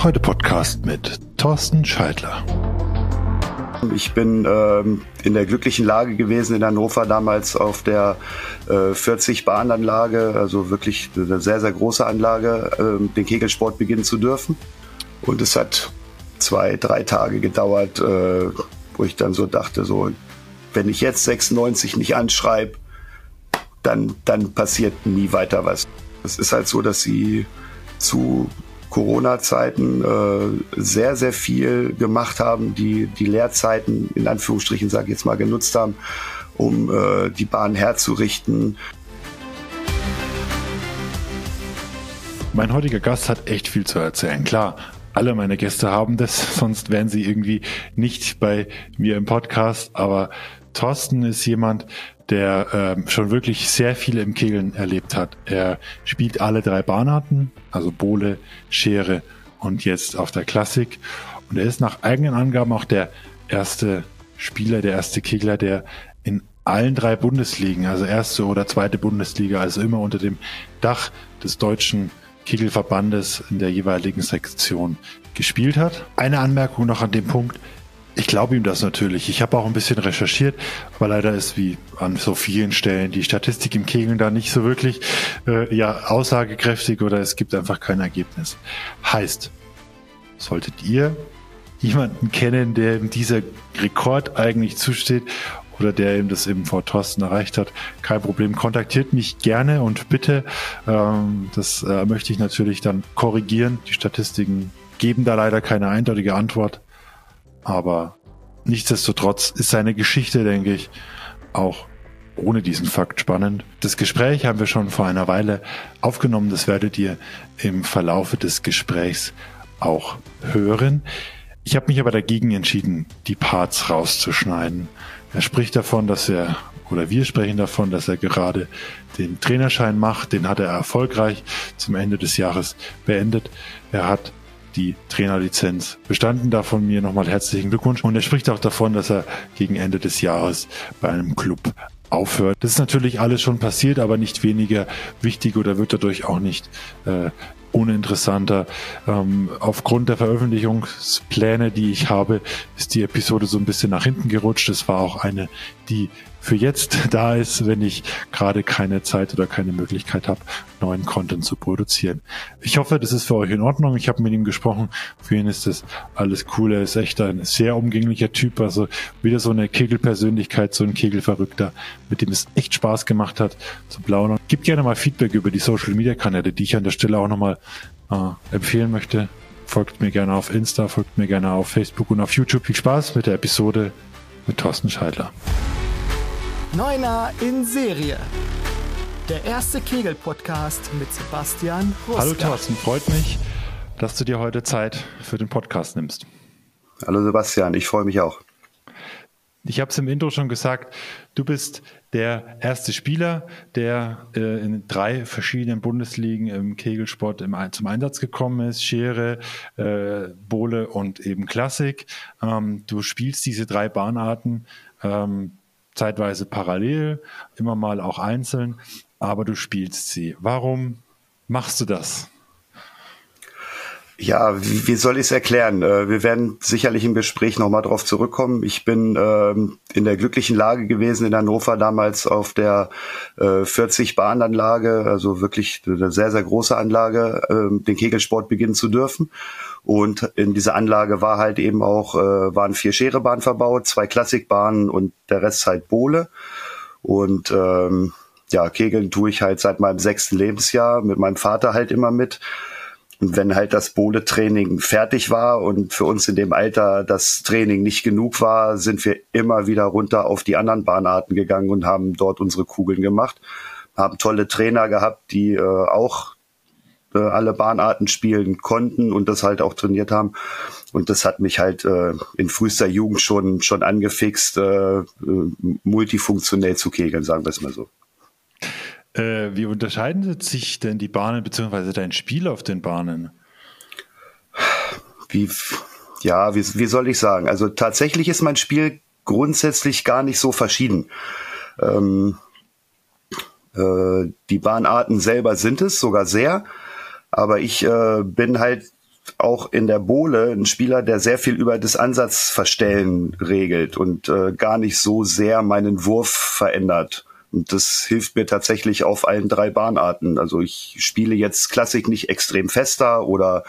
Heute Podcast mit Thorsten Scheidler. Ich bin ähm, in der glücklichen Lage gewesen, in Hannover damals auf der äh, 40-Bahnanlage, also wirklich eine sehr, sehr große Anlage, äh, den Kegelsport beginnen zu dürfen. Und es hat zwei, drei Tage gedauert, äh, wo ich dann so dachte, so, wenn ich jetzt 96 nicht anschreibe, dann, dann passiert nie weiter was. Es ist halt so, dass sie zu Corona-Zeiten äh, sehr, sehr viel gemacht haben, die die Lehrzeiten in Anführungsstrichen, sage ich jetzt mal, genutzt haben, um äh, die Bahn herzurichten. Mein heutiger Gast hat echt viel zu erzählen. Klar, alle meine Gäste haben das, sonst wären sie irgendwie nicht bei mir im Podcast. Aber Thorsten ist jemand, der ähm, schon wirklich sehr viel im Kegeln erlebt hat. Er spielt alle drei Bahnarten, also Bohle, Schere und jetzt auf der Klassik. Und er ist nach eigenen Angaben auch der erste Spieler, der erste Kegler, der in allen drei Bundesligen, also erste oder zweite Bundesliga, also immer unter dem Dach des deutschen Kegelverbandes in der jeweiligen Sektion gespielt hat. Eine Anmerkung noch an dem Punkt. Ich glaube ihm das natürlich. Ich habe auch ein bisschen recherchiert, aber leider ist wie an so vielen Stellen die Statistik im Kegeln da nicht so wirklich äh, ja aussagekräftig oder es gibt einfach kein Ergebnis. Heißt, solltet ihr jemanden kennen, der ihm dieser Rekord eigentlich zusteht oder der ihm das eben vor Thorsten erreicht hat, kein Problem. Kontaktiert mich gerne und bitte. Ähm, das äh, möchte ich natürlich dann korrigieren. Die Statistiken geben da leider keine eindeutige Antwort. Aber nichtsdestotrotz ist seine Geschichte, denke ich, auch ohne diesen Fakt spannend. Das Gespräch haben wir schon vor einer Weile aufgenommen. Das werdet ihr im Verlaufe des Gesprächs auch hören. Ich habe mich aber dagegen entschieden, die Parts rauszuschneiden. Er spricht davon, dass er, oder wir sprechen davon, dass er gerade den Trainerschein macht. Den hat er erfolgreich zum Ende des Jahres beendet. Er hat die Trainerlizenz bestanden. Da von mir nochmal herzlichen Glückwunsch. Und er spricht auch davon, dass er gegen Ende des Jahres bei einem Club aufhört. Das ist natürlich alles schon passiert, aber nicht weniger wichtig oder wird dadurch auch nicht äh, uninteressanter. Ähm, aufgrund der Veröffentlichungspläne, die ich habe, ist die Episode so ein bisschen nach hinten gerutscht. Es war auch eine, die für jetzt da ist, wenn ich gerade keine Zeit oder keine Möglichkeit habe, neuen Content zu produzieren. Ich hoffe, das ist für euch in Ordnung. Ich habe mit ihm gesprochen. Für ihn ist das alles cool. Er ist echt ein sehr umgänglicher Typ. Also wieder so eine Kegelpersönlichkeit, so ein Kegelverrückter, mit dem es echt Spaß gemacht hat zu plaudern. Gib gerne mal Feedback über die Social Media Kanäle, die ich an der Stelle auch nochmal äh, empfehlen möchte. Folgt mir gerne auf Insta, folgt mir gerne auf Facebook und auf YouTube. Viel Spaß mit der Episode mit Thorsten Scheidler. Neuner in Serie. Der erste Kegel-Podcast mit Sebastian Ruska. Hallo Thorsten, freut mich, dass du dir heute Zeit für den Podcast nimmst. Hallo Sebastian, ich freue mich auch. Ich habe es im Intro schon gesagt, du bist der erste Spieler, der äh, in drei verschiedenen Bundesligen im Kegelsport im, zum Einsatz gekommen ist. Schere, äh, Bohle und eben Klassik. Ähm, du spielst diese drei Bahnarten ähm, zeitweise parallel, immer mal auch einzeln, aber du spielst sie. Warum machst du das? Ja, wie, soll ich es erklären? Äh, wir werden sicherlich im Gespräch nochmal drauf zurückkommen. Ich bin ähm, in der glücklichen Lage gewesen in Hannover damals auf der äh, 40 Bahnanlage, also wirklich eine sehr, sehr große Anlage, äh, den Kegelsport beginnen zu dürfen. Und in dieser Anlage war halt eben auch, äh, waren vier Scherebahnen verbaut, zwei Klassikbahnen und der Rest halt Bohle. Und ähm, ja, Kegeln tue ich halt seit meinem sechsten Lebensjahr mit meinem Vater halt immer mit. Und wenn halt das Bohle-Training fertig war und für uns in dem Alter das Training nicht genug war, sind wir immer wieder runter auf die anderen Bahnarten gegangen und haben dort unsere Kugeln gemacht. Haben tolle Trainer gehabt, die äh, auch äh, alle Bahnarten spielen konnten und das halt auch trainiert haben. Und das hat mich halt äh, in frühester Jugend schon, schon angefixt, äh, äh multifunktionell zu kegeln, sagen wir es mal so. Äh, wie unterscheiden sich denn die Bahnen beziehungsweise dein Spiel auf den Bahnen? Wie, ja, wie, wie soll ich sagen? Also tatsächlich ist mein Spiel grundsätzlich gar nicht so verschieden. Ähm, äh, die Bahnarten selber sind es sogar sehr, aber ich äh, bin halt auch in der Bohle ein Spieler, der sehr viel über das Ansatzverstellen regelt und äh, gar nicht so sehr meinen Wurf verändert. Und das hilft mir tatsächlich auf allen drei Bahnarten. Also ich spiele jetzt Klassik nicht extrem fester oder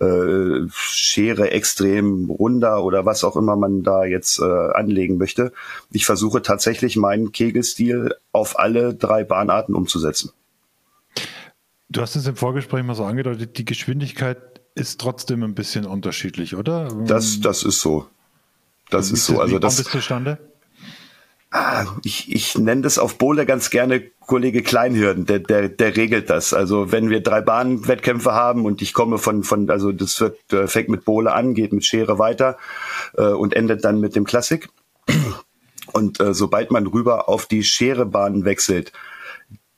äh, Schere extrem runder oder was auch immer man da jetzt äh, anlegen möchte. Ich versuche tatsächlich meinen Kegelstil auf alle drei Bahnarten umzusetzen. Du hast es im Vorgespräch mal so angedeutet, die Geschwindigkeit ist trotzdem ein bisschen unterschiedlich, oder? Das, das ist so. Das ist so. Also das. Wie kommt es zustande? Ah, ich, ich nenne das auf Bowle ganz gerne Kollege Kleinhirn, der, der, der regelt das. Also wenn wir drei Bahnwettkämpfe haben und ich komme von, von also das wird, äh, fängt mit Bowle an, geht mit Schere weiter äh, und endet dann mit dem Klassik. Und äh, sobald man rüber auf die Scherebahn wechselt,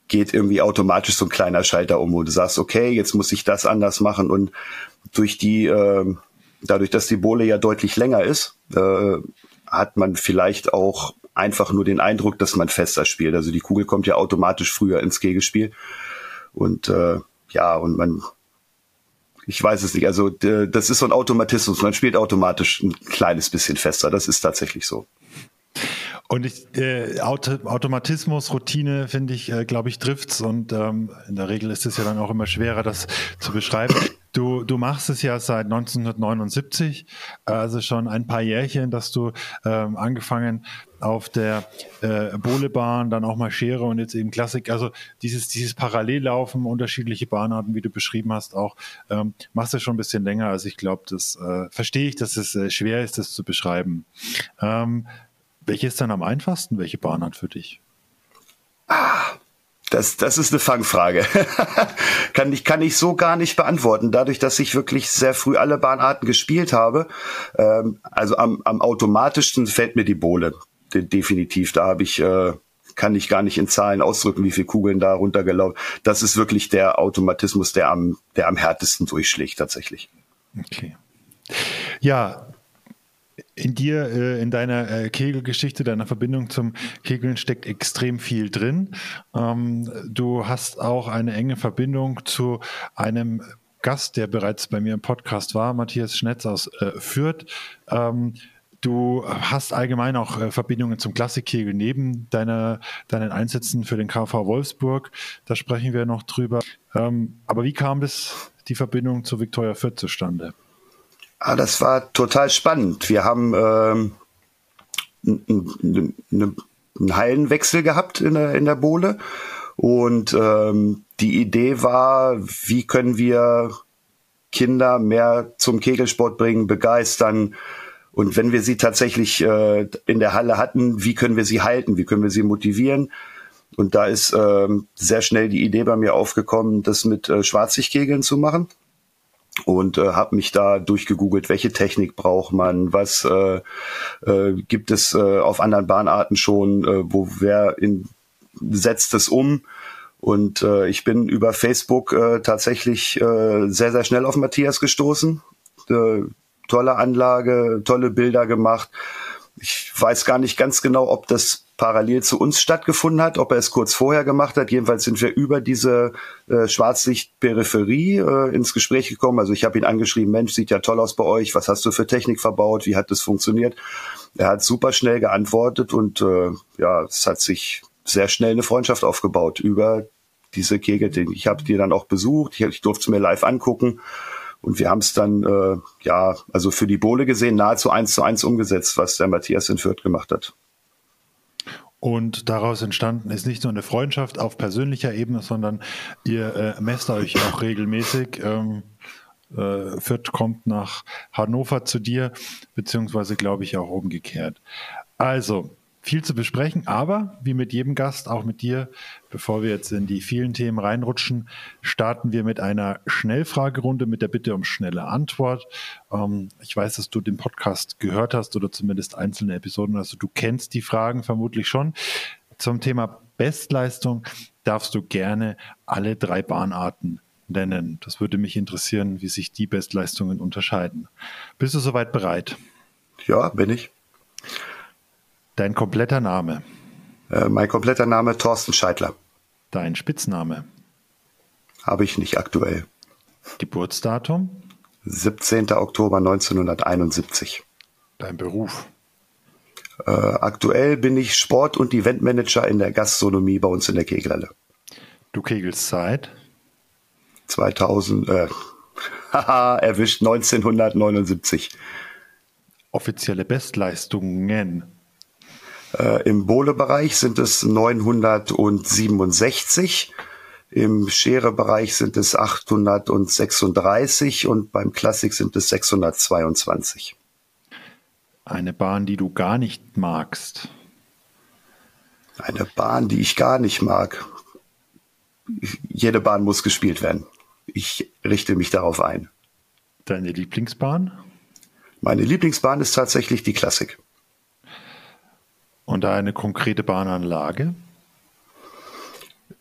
geht irgendwie automatisch so ein kleiner Schalter um, wo du sagst, okay, jetzt muss ich das anders machen. Und durch die, äh, dadurch, dass die Bohle ja deutlich länger ist, äh, hat man vielleicht auch einfach nur den Eindruck, dass man fester spielt. Also die Kugel kommt ja automatisch früher ins Kegelspiel. Und äh, ja, und man, ich weiß es nicht. Also das ist so ein Automatismus. Man spielt automatisch ein kleines bisschen fester. Das ist tatsächlich so. Und ich, äh, Auto, Automatismus, Routine, finde ich, äh, glaube ich, trifft's. Und ähm, in der Regel ist es ja dann auch immer schwerer, das zu beschreiben. Du, du machst es ja seit 1979, also schon ein paar Jährchen, dass du ähm, angefangen auf der äh, Bohlebahn, dann auch mal Schere und jetzt eben Klassik. Also dieses, dieses Parallellaufen, unterschiedliche Bahnarten, wie du beschrieben hast, auch ähm, machst du schon ein bisschen länger. Also ich glaube, das äh, verstehe ich, dass es äh, schwer ist, das zu beschreiben. Ähm, welche ist dann am einfachsten? Welche Bahnart für dich? Ah, das, das ist eine Fangfrage. kann, ich, kann ich so gar nicht beantworten. Dadurch, dass ich wirklich sehr früh alle Bahnarten gespielt habe, ähm, also am, am automatischsten fällt mir die Bohle. De definitiv. Da habe ich, äh, kann ich gar nicht in Zahlen ausdrücken, wie viele Kugeln da runtergelaufen. Das ist wirklich der Automatismus, der am, der am härtesten durchschlägt tatsächlich. Okay. Ja, in dir, äh, in deiner äh, Kegelgeschichte, deiner Verbindung zum Kegeln steckt extrem viel drin. Ähm, du hast auch eine enge Verbindung zu einem Gast, der bereits bei mir im Podcast war, Matthias Schnetz aus äh, Fürth. Ähm, Du hast allgemein auch äh, Verbindungen zum Klassikkegel neben deiner, deinen Einsätzen für den KV Wolfsburg. Da sprechen wir noch drüber. Ähm, aber wie kam das, die Verbindung zu Viktoria Fürth zustande? Ah, das war total spannend. Wir haben ähm, einen Hallenwechsel gehabt in der, in der Bohle. Und ähm, die Idee war, wie können wir Kinder mehr zum Kegelsport bringen, begeistern. Und wenn wir sie tatsächlich äh, in der Halle hatten, wie können wir sie halten, wie können wir sie motivieren? Und da ist ähm, sehr schnell die Idee bei mir aufgekommen, das mit äh, Schwarzsichtkegeln zu machen und äh, habe mich da durchgegoogelt, welche Technik braucht man, was äh, äh, gibt es äh, auf anderen Bahnarten schon, äh, wo wer in, setzt es um. Und äh, ich bin über Facebook äh, tatsächlich äh, sehr, sehr schnell auf Matthias gestoßen. Äh, tolle Anlage, tolle Bilder gemacht. Ich weiß gar nicht ganz genau, ob das parallel zu uns stattgefunden hat, ob er es kurz vorher gemacht hat. Jedenfalls sind wir über diese äh, Schwarzlichtperipherie äh, ins Gespräch gekommen. Also ich habe ihn angeschrieben, Mensch, sieht ja toll aus bei euch, was hast du für Technik verbaut, wie hat das funktioniert? Er hat super schnell geantwortet und äh, ja, es hat sich sehr schnell eine Freundschaft aufgebaut über diese Kegel. Ich habe die dann auch besucht, ich, ich durfte es mir live angucken. Und wir haben es dann, äh, ja, also für die Bohle gesehen, nahezu eins zu eins umgesetzt, was der Matthias in Fürth gemacht hat. Und daraus entstanden ist nicht nur eine Freundschaft auf persönlicher Ebene, sondern ihr äh, messt euch auch regelmäßig. Ähm, äh, Fürth kommt nach Hannover zu dir, beziehungsweise glaube ich auch umgekehrt. Also, viel zu besprechen, aber wie mit jedem Gast, auch mit dir, bevor wir jetzt in die vielen Themen reinrutschen, starten wir mit einer Schnellfragerunde mit der Bitte um schnelle Antwort. Ähm, ich weiß, dass du den Podcast gehört hast oder zumindest einzelne Episoden, also du kennst die Fragen vermutlich schon. Zum Thema Bestleistung darfst du gerne alle drei Bahnarten nennen. Das würde mich interessieren, wie sich die Bestleistungen unterscheiden. Bist du soweit bereit? Ja, bin ich. Dein kompletter Name. Äh, mein kompletter Name Thorsten Scheidler. Dein Spitzname. Habe ich nicht aktuell. Geburtsdatum. 17. Oktober 1971. Dein Beruf? Äh, aktuell bin ich Sport- und Eventmanager in der Gastronomie bei uns in der Kegelhalle. Du kegelst seit? 2000, äh, haha, erwischt 1979. Offizielle Bestleistungen? Äh, Im Bohle-Bereich sind es 967, im Schere-Bereich sind es 836 und beim Klassik sind es 622. Eine Bahn, die du gar nicht magst. Eine Bahn, die ich gar nicht mag. Jede Bahn muss gespielt werden. Ich richte mich darauf ein. Deine Lieblingsbahn? Meine Lieblingsbahn ist tatsächlich die Klassik. Und eine konkrete Bahnanlage?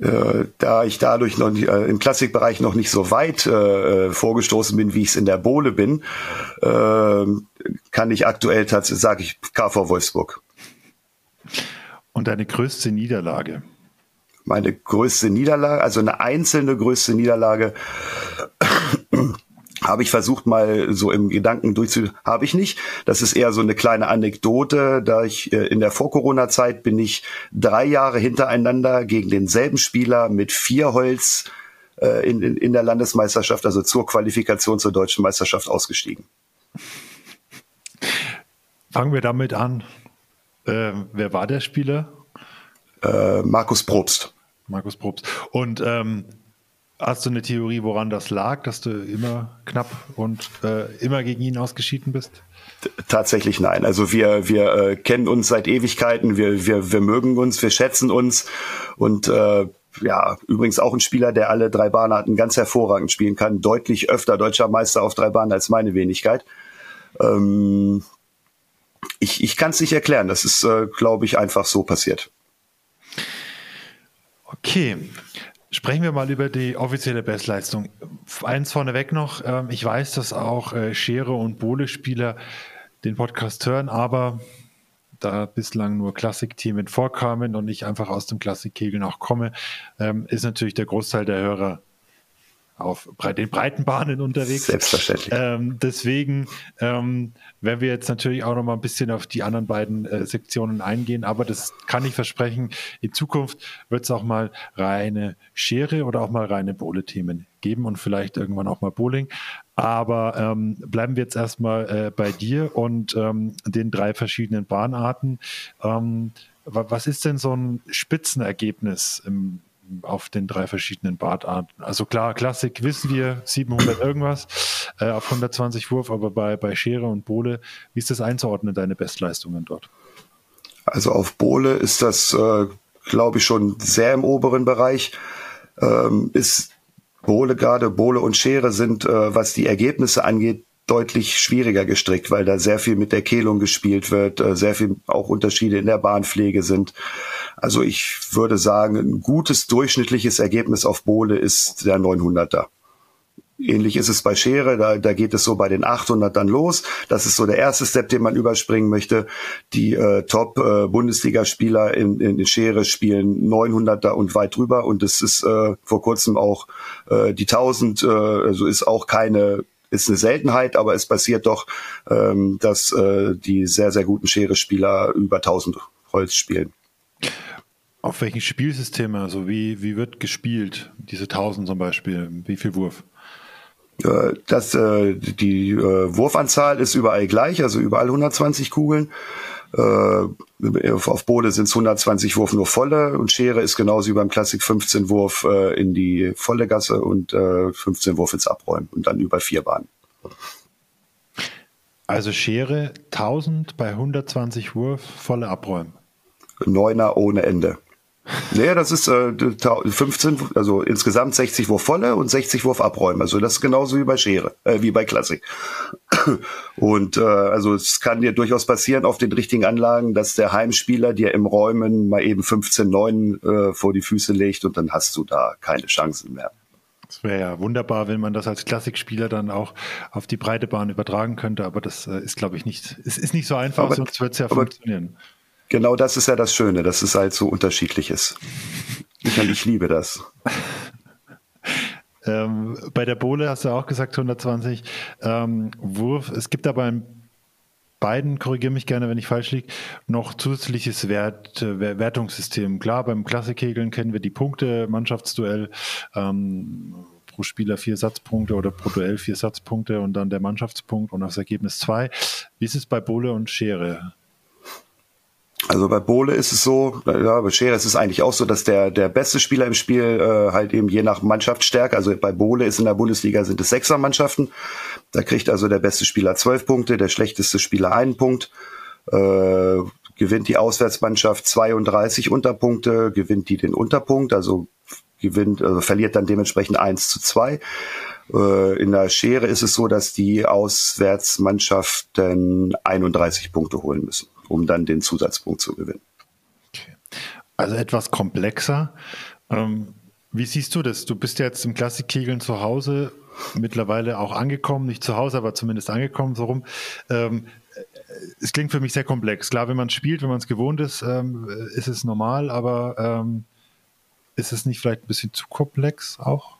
Äh, da ich dadurch noch nicht, äh, im Klassikbereich noch nicht so weit äh, vorgestoßen bin, wie ich es in der Bohle bin, äh, kann ich aktuell tatsächlich, sage ich, KV Wolfsburg. Und deine größte Niederlage? Meine größte Niederlage, also eine einzelne größte Niederlage, habe ich versucht mal so im Gedanken durchzu, habe ich nicht. Das ist eher so eine kleine Anekdote, da ich äh, in der Vor-Corona-Zeit bin ich drei Jahre hintereinander gegen denselben Spieler mit vier Holz äh, in, in, in der Landesmeisterschaft, also zur Qualifikation zur deutschen Meisterschaft ausgestiegen. Fangen wir damit an. Äh, wer war der Spieler? Äh, Markus Probst. Markus Probst. Und ähm, Hast du eine Theorie, woran das lag, dass du immer knapp und äh, immer gegen ihn ausgeschieden bist? Tatsächlich nein. Also wir, wir äh, kennen uns seit Ewigkeiten, wir, wir, wir mögen uns, wir schätzen uns und äh, ja, übrigens auch ein Spieler, der alle drei Bahnarten ganz hervorragend spielen kann, deutlich öfter deutscher Meister auf drei Bahnen als meine Wenigkeit. Ähm, ich ich kann es nicht erklären, das ist, äh, glaube ich, einfach so passiert. Okay, Sprechen wir mal über die offizielle Bestleistung. Eins vorneweg noch, ähm, ich weiß, dass auch äh, Schere und Bohle-Spieler den Podcast hören, aber da bislang nur Klassikthemen vorkamen und ich einfach aus dem Klassikkegeln auch komme, ähm, ist natürlich der Großteil der Hörer auf den breiten Bahnen unterwegs. Selbstverständlich. Ähm, deswegen ähm, werden wir jetzt natürlich auch noch mal ein bisschen auf die anderen beiden äh, Sektionen eingehen, aber das kann ich versprechen. In Zukunft wird es auch mal reine Schere oder auch mal reine Bohle-Themen geben und vielleicht irgendwann auch mal Bowling. Aber ähm, bleiben wir jetzt erstmal äh, bei dir und ähm, den drei verschiedenen Bahnarten. Ähm, was ist denn so ein Spitzenergebnis im auf den drei verschiedenen Bartarten. Also klar, Klassik wissen wir, 700 irgendwas äh, auf 120 Wurf, aber bei, bei Schere und Bohle, wie ist das einzuordnen, deine Bestleistungen dort? Also auf Bohle ist das, äh, glaube ich, schon sehr im oberen Bereich. Ähm, ist Bohle gerade, Bohle und Schere sind, äh, was die Ergebnisse angeht, deutlich schwieriger gestrickt, weil da sehr viel mit der Kehlung gespielt wird, äh, sehr viel auch Unterschiede in der Bahnpflege sind. Also ich würde sagen, ein gutes durchschnittliches Ergebnis auf Bohle ist der 900er. Ähnlich ist es bei Schere, da, da geht es so bei den 800 dann los. Das ist so der erste Step, den man überspringen möchte. Die äh, Top-Bundesligaspieler äh, in, in Schere spielen 900er und weit drüber und es ist äh, vor kurzem auch äh, die 1000, äh, also ist auch keine ist eine Seltenheit, aber es passiert doch, ähm, dass äh, die sehr, sehr guten Schere-Spieler über 1000 Holz spielen. Auf welchen Spielsystemen, also wie, wie wird gespielt, diese 1000 zum Beispiel, wie viel Wurf? Das, äh, die äh, Wurfanzahl ist überall gleich, also überall 120 Kugeln. Äh, auf Bode sind es 120 Wurf nur volle und Schere ist genauso wie beim Klassik 15 Wurf äh, in die volle Gasse und äh, 15 Wurf ins Abräumen und dann über vier Bahnen. Also Schere 1000 bei 120 Wurf, volle Abräumen. Neuner ohne Ende. Nee, das ist äh, 15, also insgesamt 60 Wurf volle und 60 Wurf abräumen. Also das ist genauso wie bei Schere, äh, wie bei Klassik. Und äh, also es kann dir durchaus passieren auf den richtigen Anlagen, dass der Heimspieler dir im Räumen mal eben 15-9 äh, vor die Füße legt und dann hast du da keine Chancen mehr. Es wäre ja wunderbar, wenn man das als Klassikspieler dann auch auf die breite Bahn übertragen könnte, aber das äh, ist, glaube ich, nicht, es ist nicht so einfach, aber, sonst wird es ja funktionieren. Genau das ist ja das Schöne, dass es halt so unterschiedlich ist. Ich, ich liebe das. Ähm, bei der Bohle hast du auch gesagt 120 ähm, Wurf. Es gibt aber ein beiden, korrigiere mich gerne, wenn ich falsch liege, noch zusätzliches Wert, Wertungssystem. Klar, beim Klassikkegeln kennen wir die Punkte, Mannschaftsduell, ähm, pro Spieler vier Satzpunkte oder pro Duell vier Satzpunkte und dann der Mannschaftspunkt und das Ergebnis zwei. Wie ist es bei Bohle und Schere? Also bei Bohle ist es so, ja, bei Schere ist es eigentlich auch so, dass der, der beste Spieler im Spiel äh, halt eben je nach Mannschaftsstärke, also bei Bohle ist in der Bundesliga sind es Sechsermannschaften, da kriegt also der beste Spieler zwölf Punkte, der schlechteste Spieler einen Punkt, äh, gewinnt die Auswärtsmannschaft 32 Unterpunkte, gewinnt die den Unterpunkt, also gewinnt, also verliert dann dementsprechend eins zu zwei. Äh, in der Schere ist es so, dass die Auswärtsmannschaften 31 Punkte holen müssen um dann den Zusatzpunkt zu gewinnen. Okay. Also etwas komplexer. Ähm, wie siehst du das? Du bist ja jetzt im Klassikkegeln zu Hause, mittlerweile auch angekommen, nicht zu Hause, aber zumindest angekommen, so rum. Ähm, es klingt für mich sehr komplex. Klar, wenn man spielt, wenn man es gewohnt ist, ähm, ist es normal, aber ähm, ist es nicht vielleicht ein bisschen zu komplex auch?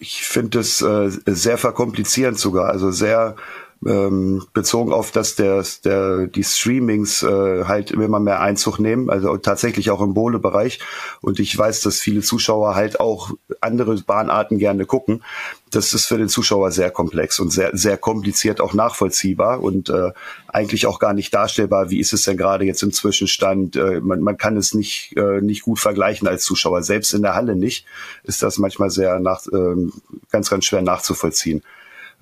Ich finde es äh, sehr verkomplizierend sogar, also sehr ähm, bezogen auf, dass der, der, die Streamings äh, halt immer mehr Einzug nehmen, also tatsächlich auch im Bohle-Bereich. Und ich weiß, dass viele Zuschauer halt auch andere Bahnarten gerne gucken. Das ist für den Zuschauer sehr komplex und sehr, sehr kompliziert auch nachvollziehbar und äh, eigentlich auch gar nicht darstellbar, wie ist es denn gerade jetzt im Zwischenstand. Äh, man, man kann es nicht, äh, nicht gut vergleichen als Zuschauer. Selbst in der Halle nicht, ist das manchmal sehr nach, äh, ganz, ganz schwer nachzuvollziehen.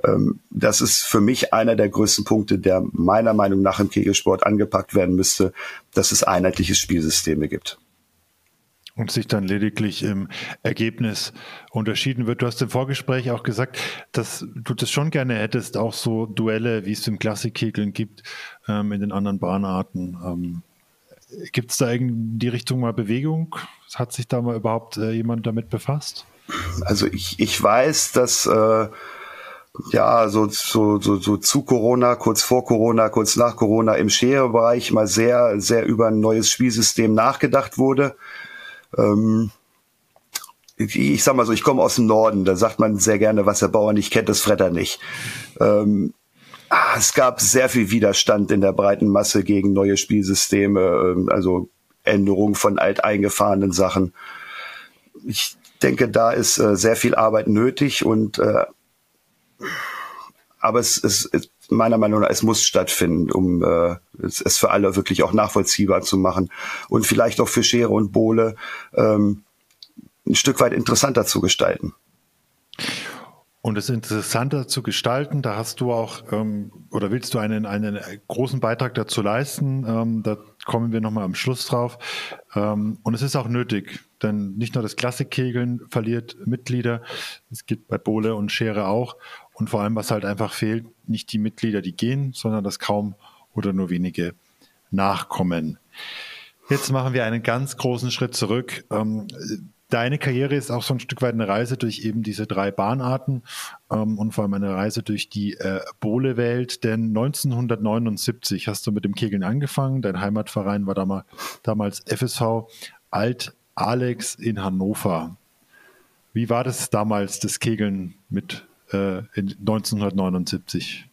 Ähm, das ist für mich einer der größten Punkte, der meiner Meinung nach im Kegelsport angepackt werden müsste, dass es einheitliche Spielsysteme gibt. Und sich dann lediglich im Ergebnis unterschieden wird. Du hast im Vorgespräch auch gesagt, dass du das schon gerne hättest, auch so Duelle, wie es im Klassikkegeln gibt, ähm, in den anderen Bahnarten. Ähm, gibt es da in die Richtung mal Bewegung? Hat sich da mal überhaupt äh, jemand damit befasst? Also ich, ich weiß, dass äh, ja, so, so, so, so zu Corona, kurz vor Corona, kurz nach Corona im Schere-Bereich mal sehr, sehr über ein neues Spielsystem nachgedacht wurde. Ähm, ich, sag mal so, ich komme aus dem Norden, da sagt man sehr gerne, was der Bauer nicht kennt, das Fretter nicht. Ähm, ah, es gab sehr viel Widerstand in der breiten Masse gegen neue Spielsysteme, ähm, also Änderungen von alteingefahrenen Sachen. Ich denke, da ist äh, sehr viel Arbeit nötig und äh, aber es, es meiner Meinung nach, es muss stattfinden, um äh, es, es für alle wirklich auch nachvollziehbar zu machen und vielleicht auch für Schere und Bohle ähm, ein Stück weit interessanter zu gestalten. Und es interessanter zu gestalten, da hast du auch ähm, oder willst du einen, einen großen Beitrag dazu leisten. Ähm, da kommen wir nochmal am Schluss drauf. Ähm, und es ist auch nötig, denn nicht nur das Klassikkegeln verliert Mitglieder, es gibt bei Bohle und Schere auch. Und vor allem, was halt einfach fehlt, nicht die Mitglieder, die gehen, sondern dass kaum oder nur wenige nachkommen. Jetzt machen wir einen ganz großen Schritt zurück. Ähm, deine Karriere ist auch so ein Stück weit eine Reise durch eben diese drei Bahnarten ähm, und vor allem eine Reise durch die äh, Bohle-Welt. Denn 1979 hast du mit dem Kegeln angefangen. Dein Heimatverein war damals, FSV Alt Alex in Hannover. Wie war das damals, das Kegeln mit äh, 1979?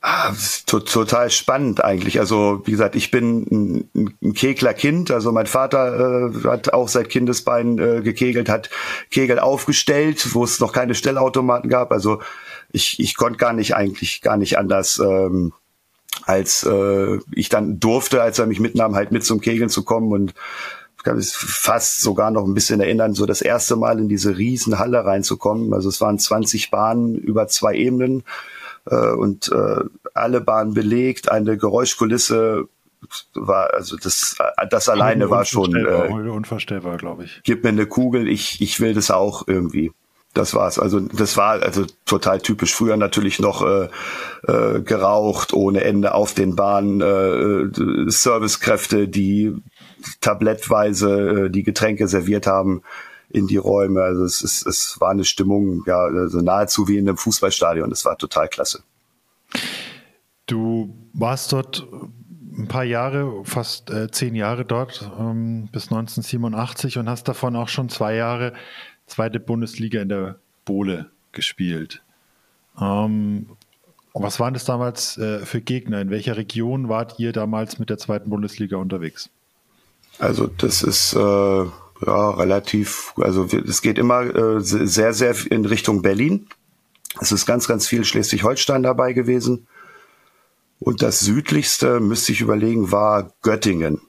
Ah, total spannend eigentlich. Also wie gesagt, ich bin ein, ein Keglerkind. Also mein Vater äh, hat auch seit Kindesbeinen äh, gekegelt, hat Kegel aufgestellt, wo es noch keine Stellautomaten gab. Also ich, ich konnte gar nicht eigentlich gar nicht anders. Ähm, als äh, ich dann durfte, als er mich mitnahm, halt mit zum Kegeln zu kommen und kann mich fast sogar noch ein bisschen erinnern, so das erste Mal in diese riesen Halle reinzukommen. Also es waren 20 Bahnen über zwei Ebenen äh, und äh, alle Bahnen belegt, eine Geräuschkulisse war also das das alleine war schon äh, unvorstellbar, glaube ich. Gib mir eine Kugel, ich ich will das auch irgendwie. Das war's. Also das war also total typisch. Früher natürlich noch äh, äh, geraucht ohne Ende auf den Bahnen, äh, Servicekräfte, die tablettweise äh, die Getränke serviert haben in die Räume. Also es, es, es war eine Stimmung, ja, also nahezu wie in einem Fußballstadion. Das war total klasse. Du warst dort ein paar Jahre, fast äh, zehn Jahre dort, ähm, bis 1987 und hast davon auch schon zwei Jahre zweite Bundesliga in der Bohle gespielt. Ähm, was waren das damals äh, für Gegner? In welcher Region wart ihr damals mit der zweiten Bundesliga unterwegs? Also das ist äh, ja relativ, also es geht immer äh, sehr, sehr in Richtung Berlin. Es ist ganz, ganz viel Schleswig-Holstein dabei gewesen. Und das südlichste, müsste ich überlegen, war Göttingen.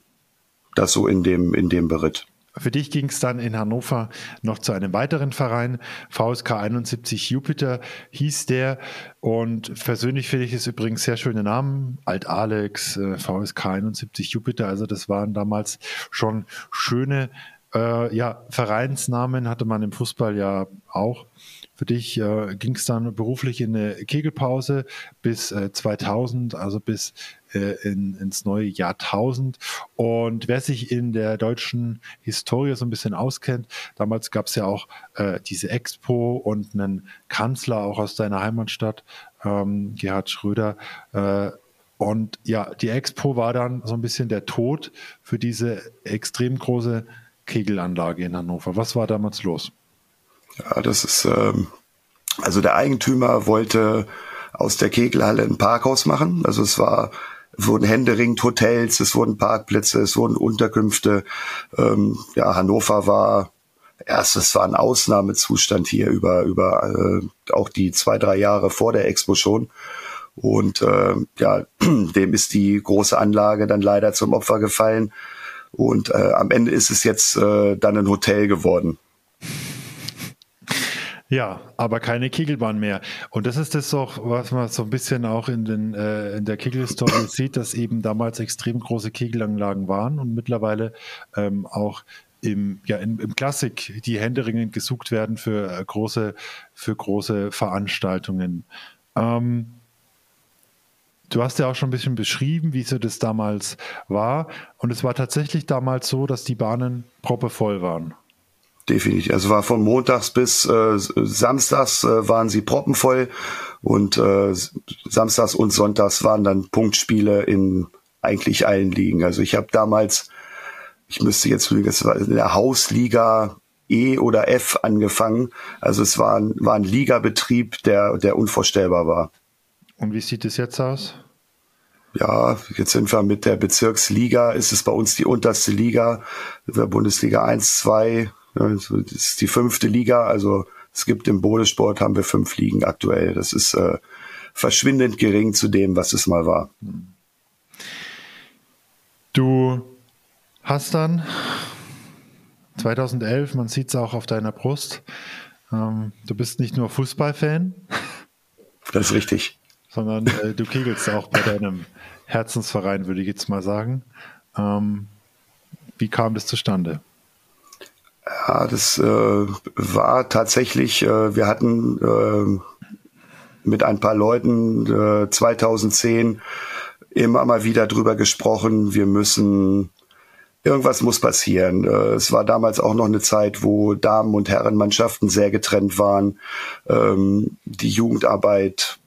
Das so in dem, in dem Beritt. Für dich ging es dann in Hannover noch zu einem weiteren Verein, VSK 71 Jupiter hieß der. Und persönlich finde ich es übrigens sehr schöne Namen. Alt Alex, äh, VSK 71 Jupiter. Also das waren damals schon schöne äh, ja, Vereinsnamen, hatte man im Fußball ja auch. Für dich äh, ging es dann beruflich in eine Kegelpause bis äh, 2000, also bis äh, in, ins neue Jahrtausend. Und wer sich in der deutschen Historie so ein bisschen auskennt, damals gab es ja auch äh, diese Expo und einen Kanzler auch aus deiner Heimatstadt, ähm, Gerhard Schröder. Äh, und ja, die Expo war dann so ein bisschen der Tod für diese extrem große Kegelanlage in Hannover. Was war damals los? Ja, das ist, ähm, also der Eigentümer wollte aus der Kegelhalle ein Parkhaus machen. Also es war, wurden händeringend Hotels, es wurden Parkplätze, es wurden Unterkünfte. Ähm, ja, Hannover war, erst es war ein Ausnahmezustand hier über, über äh, auch die zwei, drei Jahre vor der Expo schon. Und äh, ja, dem ist die große Anlage dann leider zum Opfer gefallen. Und äh, am Ende ist es jetzt äh, dann ein Hotel geworden. Ja, aber keine Kegelbahn mehr. Und das ist das auch, was man so ein bisschen auch in, den, äh, in der Kegelhistorie sieht, dass eben damals extrem große Kegelanlagen waren und mittlerweile ähm, auch im, ja, im, im Klassik die händeringend gesucht werden für äh, große, für große Veranstaltungen. Ähm, du hast ja auch schon ein bisschen beschrieben, wie so das damals war. Und es war tatsächlich damals so, dass die Bahnen proppevoll waren. Definitiv. Also war von montags bis äh, samstags äh, waren sie proppenvoll und äh, samstags und sonntags waren dann Punktspiele in eigentlich allen Ligen. Also ich habe damals, ich müsste jetzt das war in der Hausliga E oder F angefangen. Also es war ein, war ein Ligabetrieb, der, der unvorstellbar war. Und wie sieht es jetzt aus? ja, jetzt sind wir mit der Bezirksliga, ist es bei uns die unterste Liga, Bundesliga 1, 2, das ist die fünfte Liga, also es gibt im Bodesport haben wir fünf Ligen aktuell. Das ist äh, verschwindend gering zu dem, was es mal war. Du hast dann 2011, man sieht es auch auf deiner Brust, ähm, du bist nicht nur Fußballfan. Das ist richtig. Sondern äh, du kegelst auch bei deinem Herzensverein, würde ich jetzt mal sagen. Ähm, wie kam das zustande? Ja, das äh, war tatsächlich, äh, wir hatten äh, mit ein paar Leuten äh, 2010 immer mal wieder drüber gesprochen, wir müssen, irgendwas muss passieren. Äh, es war damals auch noch eine Zeit, wo Damen- und Herrenmannschaften sehr getrennt waren, ähm, die Jugendarbeit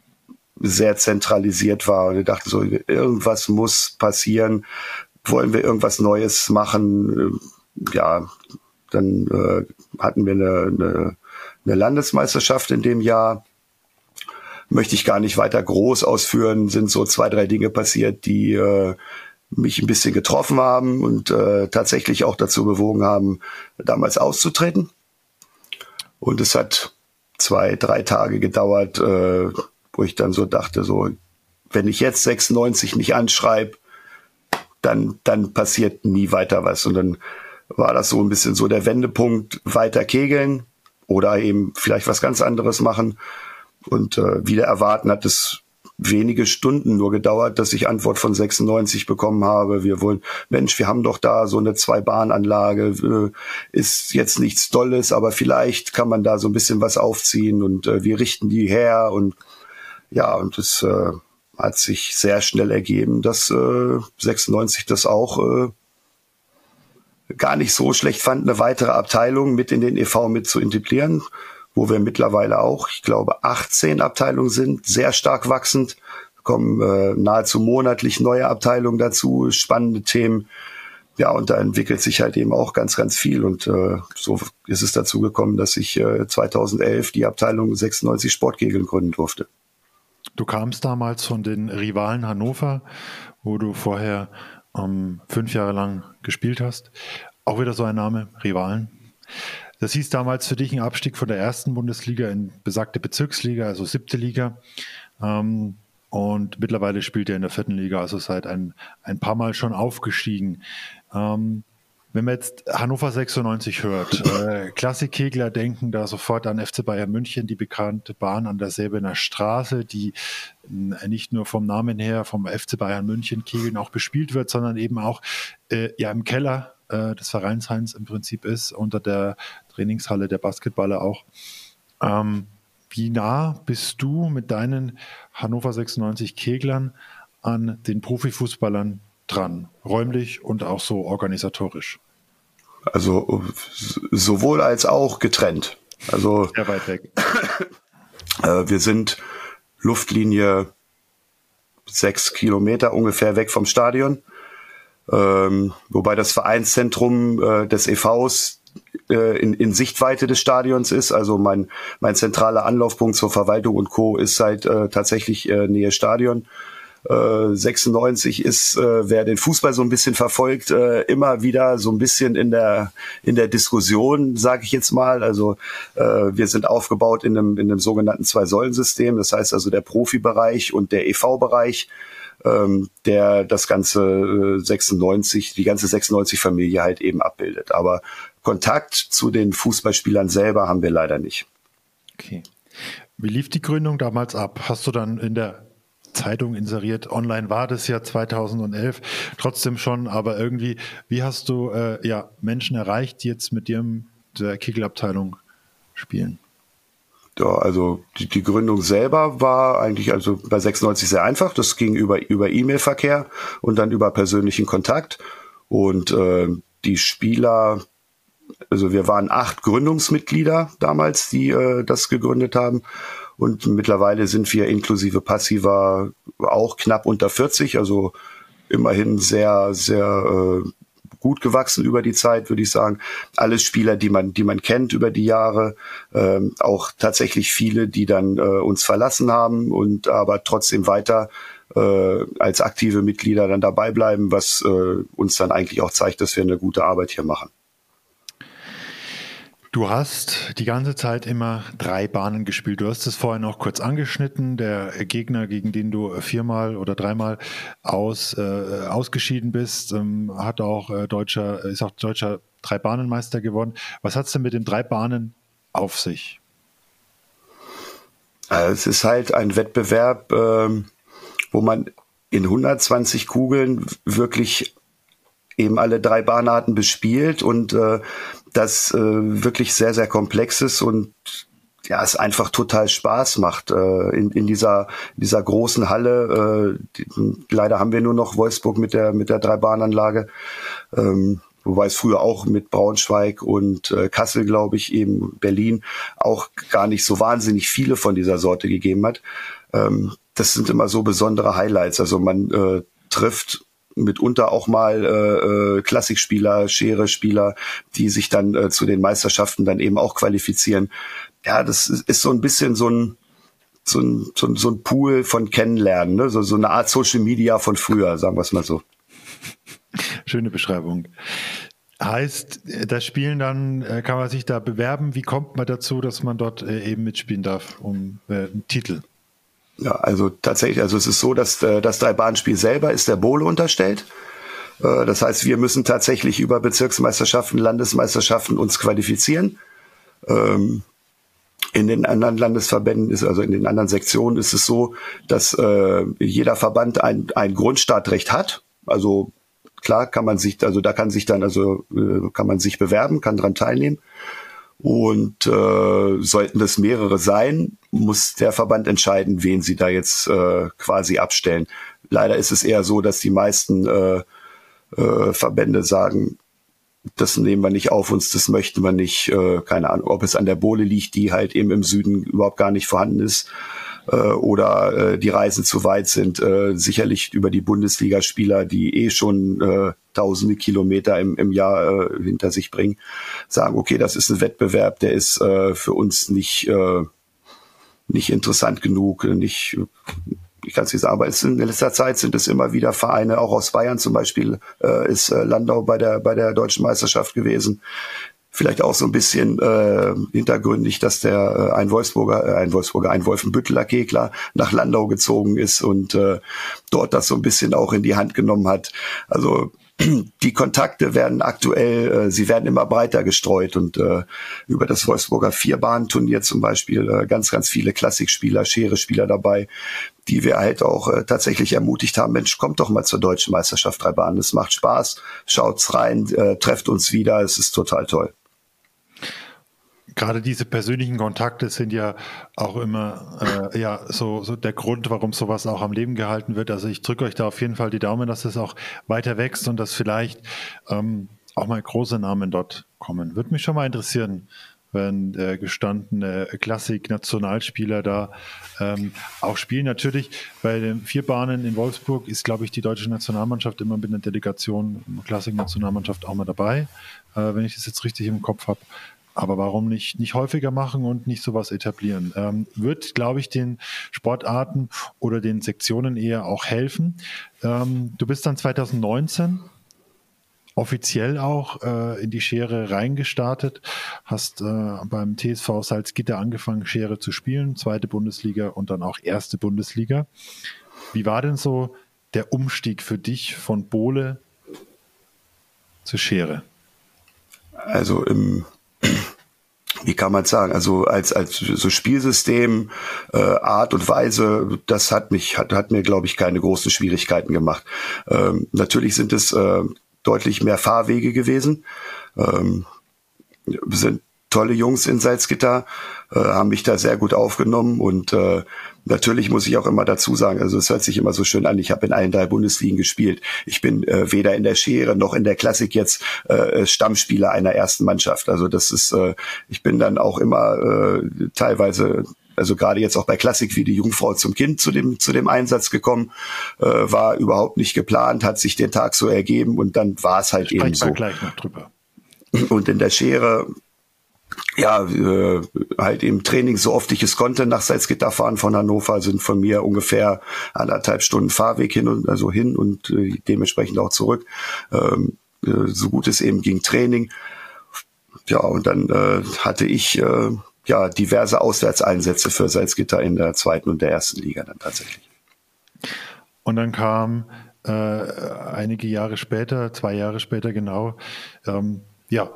sehr zentralisiert war. Und ich dachte so, irgendwas muss passieren. Wollen wir irgendwas Neues machen? Ja, dann äh, hatten wir eine, eine, eine Landesmeisterschaft in dem Jahr. Möchte ich gar nicht weiter groß ausführen, sind so zwei, drei Dinge passiert, die äh, mich ein bisschen getroffen haben und äh, tatsächlich auch dazu bewogen haben, damals auszutreten. Und es hat zwei, drei Tage gedauert, äh, wo ich dann so dachte, so, wenn ich jetzt 96 nicht anschreibe, dann, dann passiert nie weiter was. Und dann war das so ein bisschen so der Wendepunkt, weiter kegeln oder eben vielleicht was ganz anderes machen. Und äh, wieder erwarten hat es wenige Stunden nur gedauert, dass ich Antwort von 96 bekommen habe. Wir wollen, Mensch, wir haben doch da so eine Zwei-Bahn-Anlage, äh, ist jetzt nichts Dolles, aber vielleicht kann man da so ein bisschen was aufziehen und äh, wir richten die her und ja, und es äh, hat sich sehr schnell ergeben, dass äh, 96 das auch äh, gar nicht so schlecht fand, eine weitere Abteilung mit in den EV mit zu integrieren, wo wir mittlerweile auch, ich glaube, 18 Abteilungen sind, sehr stark wachsend, kommen äh, nahezu monatlich neue Abteilungen dazu, spannende Themen. ja, und da entwickelt sich halt eben auch ganz, ganz viel. Und äh, so ist es dazu gekommen, dass ich äh, 2011 die Abteilung 96 Sportkegeln gründen durfte. Du kamst damals von den Rivalen Hannover, wo du vorher ähm, fünf Jahre lang gespielt hast. Auch wieder so ein Name, Rivalen. Das hieß damals für dich ein Abstieg von der ersten Bundesliga in besagte Bezirksliga, also siebte Liga. Ähm, und mittlerweile spielt er in der vierten Liga, also seit ein, ein paar Mal schon aufgestiegen. Ähm, wenn man jetzt Hannover 96 hört, äh, Klassikkegler denken da sofort an FC Bayern München, die bekannte Bahn an der Säbener Straße, die äh, nicht nur vom Namen her vom FC Bayern München Kegeln auch bespielt wird, sondern eben auch äh, ja im Keller äh, des Vereinsheins im Prinzip ist, unter der Trainingshalle der Basketballer auch. Ähm, wie nah bist du mit deinen Hannover 96 Keglern an den Profifußballern dran, räumlich und auch so organisatorisch? Also sowohl als auch getrennt. Also sehr weit weg. Äh, wir sind Luftlinie sechs Kilometer ungefähr weg vom Stadion, ähm, wobei das Vereinszentrum äh, des EVs äh, in, in Sichtweite des Stadions ist. Also mein, mein zentraler Anlaufpunkt zur Verwaltung und Co. ist halt äh, tatsächlich äh, Nähe Stadion. 96 äh, ist, äh, wer den Fußball so ein bisschen verfolgt, äh, immer wieder so ein bisschen in der in der Diskussion, sage ich jetzt mal. Also äh, wir sind aufgebaut in einem in einem sogenannten Zwei-Säulen-System. Das heißt also der Profibereich und der EV-Bereich ähm, der das ganze äh, 96, die ganze 96-Familie halt eben abbildet. Aber Kontakt zu den Fußballspielern selber haben wir leider nicht. Okay. Wie lief die Gründung damals ab? Hast du dann in der Zeitung inseriert. Online war das ja 2011 trotzdem schon, aber irgendwie, wie hast du äh, ja Menschen erreicht, die jetzt mit dir in der Kickelabteilung spielen? Ja, also die, die Gründung selber war eigentlich also bei 96 sehr einfach. Das ging über über E-Mail-Verkehr und dann über persönlichen Kontakt. Und äh, die Spieler, also wir waren acht Gründungsmitglieder damals, die äh, das gegründet haben. Und mittlerweile sind wir inklusive Passiver auch knapp unter 40, also immerhin sehr, sehr äh, gut gewachsen über die Zeit, würde ich sagen. Alles Spieler, die man, die man kennt über die Jahre, ähm, auch tatsächlich viele, die dann äh, uns verlassen haben und aber trotzdem weiter äh, als aktive Mitglieder dann dabei bleiben, was äh, uns dann eigentlich auch zeigt, dass wir eine gute Arbeit hier machen. Du hast die ganze Zeit immer drei Bahnen gespielt. Du hast es vorhin noch kurz angeschnitten. Der Gegner, gegen den du viermal oder dreimal aus, äh, ausgeschieden bist, ähm, hat auch äh, deutscher, ist auch deutscher Drei-Bahnen-Meister gewonnen. Was hat es denn mit den drei Bahnen auf sich? Also es ist halt ein Wettbewerb, ähm, wo man in 120 Kugeln wirklich eben alle drei Bahnarten bespielt und äh, das äh, wirklich sehr, sehr komplex ist und ja, es einfach total Spaß macht äh, in, in dieser dieser großen Halle. Äh, die, leider haben wir nur noch Wolfsburg mit der mit der Dreibahnanlage, ähm, wobei es früher auch mit Braunschweig und äh, Kassel, glaube ich, eben Berlin auch gar nicht so wahnsinnig viele von dieser Sorte gegeben hat. Ähm, das sind immer so besondere Highlights. Also man äh, trifft mitunter auch mal äh, äh, Klassikspieler, Schere-Spieler, die sich dann äh, zu den Meisterschaften dann eben auch qualifizieren. Ja, das ist, ist so ein bisschen so ein so ein, so ein, so ein Pool von Kennenlernen, ne? so, so eine Art Social Media von früher, sagen wir es mal so. Schöne Beschreibung. Heißt, das Spielen dann, äh, kann man sich da bewerben? Wie kommt man dazu, dass man dort äh, eben mitspielen darf um äh, einen Titel? Ja, also tatsächlich, also es ist so, dass äh, das Drei-Bahn-Spiel selber ist der Bowle unterstellt. Äh, das heißt, wir müssen tatsächlich über Bezirksmeisterschaften, Landesmeisterschaften uns qualifizieren. Ähm, in den anderen Landesverbänden ist, also in den anderen Sektionen ist es so, dass äh, jeder Verband ein, ein Grundstartrecht hat. Also klar kann man sich, also da kann sich dann, also kann man sich bewerben, kann dran teilnehmen. Und äh, sollten das mehrere sein, muss der Verband entscheiden, wen sie da jetzt äh, quasi abstellen. Leider ist es eher so, dass die meisten äh, äh, Verbände sagen, das nehmen wir nicht auf uns, das möchten wir nicht. Äh, keine Ahnung, ob es an der Bohle liegt, die halt eben im Süden überhaupt gar nicht vorhanden ist äh, oder äh, die Reisen zu weit sind. Äh, sicherlich über die Bundesligaspieler, die eh schon äh, tausende Kilometer im, im Jahr äh, hinter sich bringen, sagen, okay, das ist ein Wettbewerb, der ist äh, für uns nicht, äh, nicht interessant genug, nicht ich kann es nicht sagen, aber in letzter Zeit sind es immer wieder Vereine, auch aus Bayern zum Beispiel äh, ist äh, Landau bei der bei der deutschen Meisterschaft gewesen, vielleicht auch so ein bisschen äh, hintergründig, dass der äh, ein Wolfsburger, äh, ein Wolfsburger, ein Wolfenbütteler Kegler nach Landau gezogen ist und äh, dort das so ein bisschen auch in die Hand genommen hat. Also die Kontakte werden aktuell, äh, sie werden immer breiter gestreut und äh, über das Wolfsburger Vierbahn-Turnier zum Beispiel äh, ganz, ganz viele Klassikspieler, Schere-Spieler dabei, die wir halt auch äh, tatsächlich ermutigt haben, Mensch, kommt doch mal zur deutschen Meisterschaft drei Bahnen. Es macht Spaß, schaut's rein, äh, trefft uns wieder, es ist total toll gerade diese persönlichen Kontakte sind ja auch immer äh, ja so, so der Grund, warum sowas auch am Leben gehalten wird. Also ich drücke euch da auf jeden Fall die Daumen, dass es auch weiter wächst und dass vielleicht ähm, auch mal große Namen dort kommen. Würde mich schon mal interessieren, wenn äh, gestandene Klassik-Nationalspieler da ähm, auch spielen. Natürlich bei den Vierbahnen in Wolfsburg ist, glaube ich, die deutsche Nationalmannschaft immer mit einer Delegation, Klassik-Nationalmannschaft auch mal dabei, äh, wenn ich das jetzt richtig im Kopf habe. Aber warum nicht, nicht häufiger machen und nicht sowas etablieren? Ähm, wird, glaube ich, den Sportarten oder den Sektionen eher auch helfen. Ähm, du bist dann 2019 offiziell auch äh, in die Schere reingestartet, hast äh, beim TSV Salzgitter angefangen, Schere zu spielen, zweite Bundesliga und dann auch erste Bundesliga. Wie war denn so der Umstieg für dich von Bohle zu Schere? Also im wie kann man sagen, also als als so Spielsystem, äh, Art und Weise, das hat mich hat hat mir glaube ich keine großen Schwierigkeiten gemacht. Ähm, natürlich sind es äh, deutlich mehr Fahrwege gewesen. Ähm, sind tolle Jungs in Salzgitter, äh, haben mich da sehr gut aufgenommen und äh, natürlich muss ich auch immer dazu sagen, also es hört sich immer so schön an, ich habe in allen drei Bundesligen gespielt. Ich bin äh, weder in der Schere noch in der Klassik jetzt äh, Stammspieler einer ersten Mannschaft. Also das ist, äh, ich bin dann auch immer äh, teilweise also gerade jetzt auch bei Klassik wie die Jungfrau zum Kind zu dem zu dem Einsatz gekommen, äh, war überhaupt nicht geplant, hat sich den Tag so ergeben und dann war es halt Sprechen eben so. Gleich noch drüber. Und in der Schere ja, äh, halt im Training so oft ich es konnte nach Salzgitter fahren von Hannover sind von mir ungefähr anderthalb Stunden Fahrweg hin und also hin und äh, dementsprechend auch zurück. Ähm, äh, so gut es eben ging Training. Ja, und dann äh, hatte ich äh, ja diverse Auswärtseinsätze für Salzgitter in der zweiten und der ersten Liga dann tatsächlich. Und dann kam äh, einige Jahre später, zwei Jahre später genau, ähm, ja,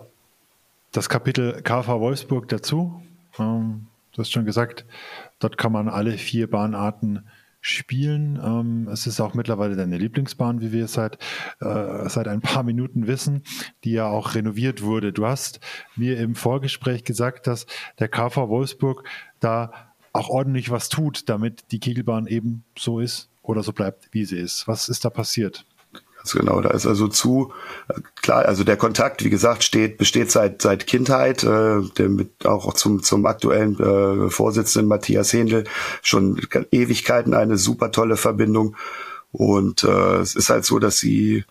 das Kapitel KV Wolfsburg dazu. Ähm, du hast schon gesagt, dort kann man alle vier Bahnarten spielen. Ähm, es ist auch mittlerweile deine Lieblingsbahn, wie wir seit, äh, seit ein paar Minuten wissen, die ja auch renoviert wurde. Du hast mir im Vorgespräch gesagt, dass der KV Wolfsburg da auch ordentlich was tut, damit die Kegelbahn eben so ist oder so bleibt, wie sie ist. Was ist da passiert? Ganz genau, da ist also zu. Klar, also der Kontakt, wie gesagt, steht besteht seit seit Kindheit, äh, der mit auch zum zum aktuellen äh, Vorsitzenden Matthias Händel schon Ewigkeiten eine super tolle Verbindung. Und äh, es ist halt so, dass sie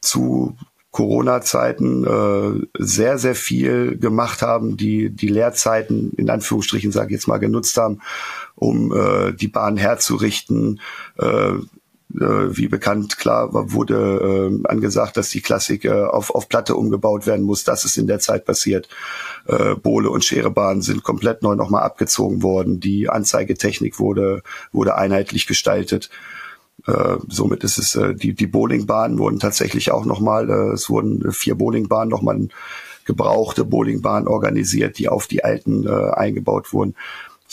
zu Corona-Zeiten äh, sehr, sehr viel gemacht haben, die die Lehrzeiten in Anführungsstrichen, sage ich jetzt mal, genutzt haben, um äh, die Bahn herzurichten, äh, wie bekannt, klar wurde äh, angesagt, dass die Klassik äh, auf, auf Platte umgebaut werden muss. Das ist in der Zeit passiert. Äh, Bohle und Scherebahn sind komplett neu nochmal abgezogen worden. Die Anzeigetechnik wurde, wurde einheitlich gestaltet. Äh, somit ist es, äh, die, die Bowlingbahnen wurden tatsächlich auch nochmal, äh, es wurden vier Bowlingbahnen nochmal gebrauchte Bowlingbahnen organisiert, die auf die alten äh, eingebaut wurden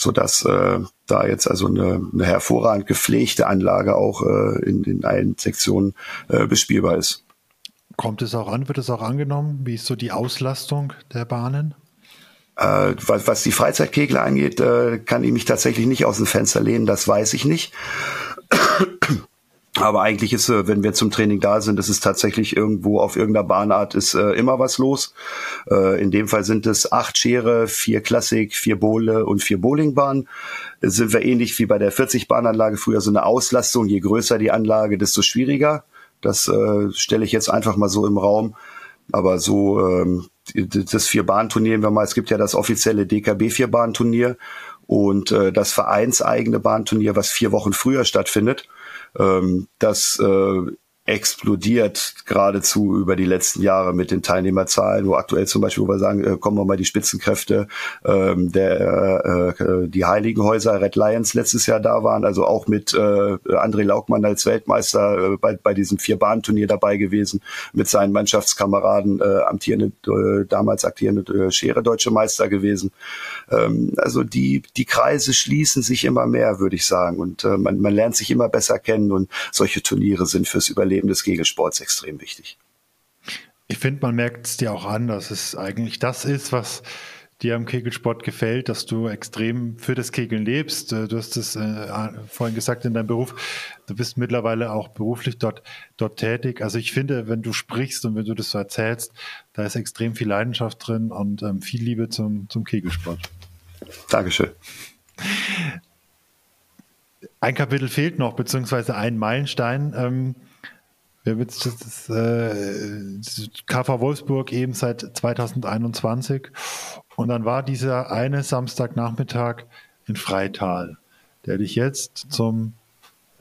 so dass äh, da jetzt also eine, eine hervorragend gepflegte Anlage auch äh, in, in allen Sektionen äh, bespielbar ist. Kommt es auch an? Wird es auch angenommen? Wie ist so die Auslastung der Bahnen? Äh, was, was die Freizeitkegel angeht, äh, kann ich mich tatsächlich nicht aus dem Fenster lehnen, das weiß ich nicht. Aber eigentlich ist, äh, wenn wir zum Training da sind, ist es tatsächlich irgendwo auf irgendeiner Bahnart ist äh, immer was los. Äh, in dem Fall sind es acht Schere, vier Klassik, vier Bowle und vier Bowlingbahnen. Sind wir ähnlich wie bei der 40-Bahnanlage früher so eine Auslastung. Je größer die Anlage, desto schwieriger Das äh, stelle ich jetzt einfach mal so im Raum. Aber so ähm, das Vier-Bahn-Turnier, wenn man, es gibt ja das offizielle DKB Vier-Bahn-Turnier und äh, das vereinseigene Bahnturnier, was vier Wochen früher stattfindet. Ähm, das äh, explodiert geradezu über die letzten Jahre mit den Teilnehmerzahlen, wo aktuell zum Beispiel, wo wir sagen, äh, kommen wir mal die Spitzenkräfte, ähm, der, äh, äh, die Heiligenhäuser Red Lions letztes Jahr da waren, also auch mit äh, André Laukmann als Weltmeister äh, bei, bei diesem Vier-Bahn-Turnier dabei gewesen, mit seinen Mannschaftskameraden, äh, amtierende, äh, damals aktierende äh, Schere deutsche Meister gewesen. Ähm, also die, die Kreise schließen sich immer mehr, würde ich sagen, und äh, man, man lernt sich immer besser kennen und solche Turniere sind fürs Überleben Leben des Kegelsports extrem wichtig. Ich finde, man merkt es dir auch an, dass es eigentlich das ist, was dir am Kegelsport gefällt, dass du extrem für das Kegeln lebst. Äh, du hast es äh, vorhin gesagt in deinem Beruf. Du bist mittlerweile auch beruflich dort, dort tätig. Also ich finde, wenn du sprichst und wenn du das so erzählst, da ist extrem viel Leidenschaft drin und ähm, viel Liebe zum, zum Kegelsport. Dankeschön. Ein Kapitel fehlt noch, beziehungsweise ein Meilenstein. Haben jetzt das, äh, KV Wolfsburg eben seit 2021 und dann war dieser eine Samstagnachmittag in Freital, der dich jetzt zum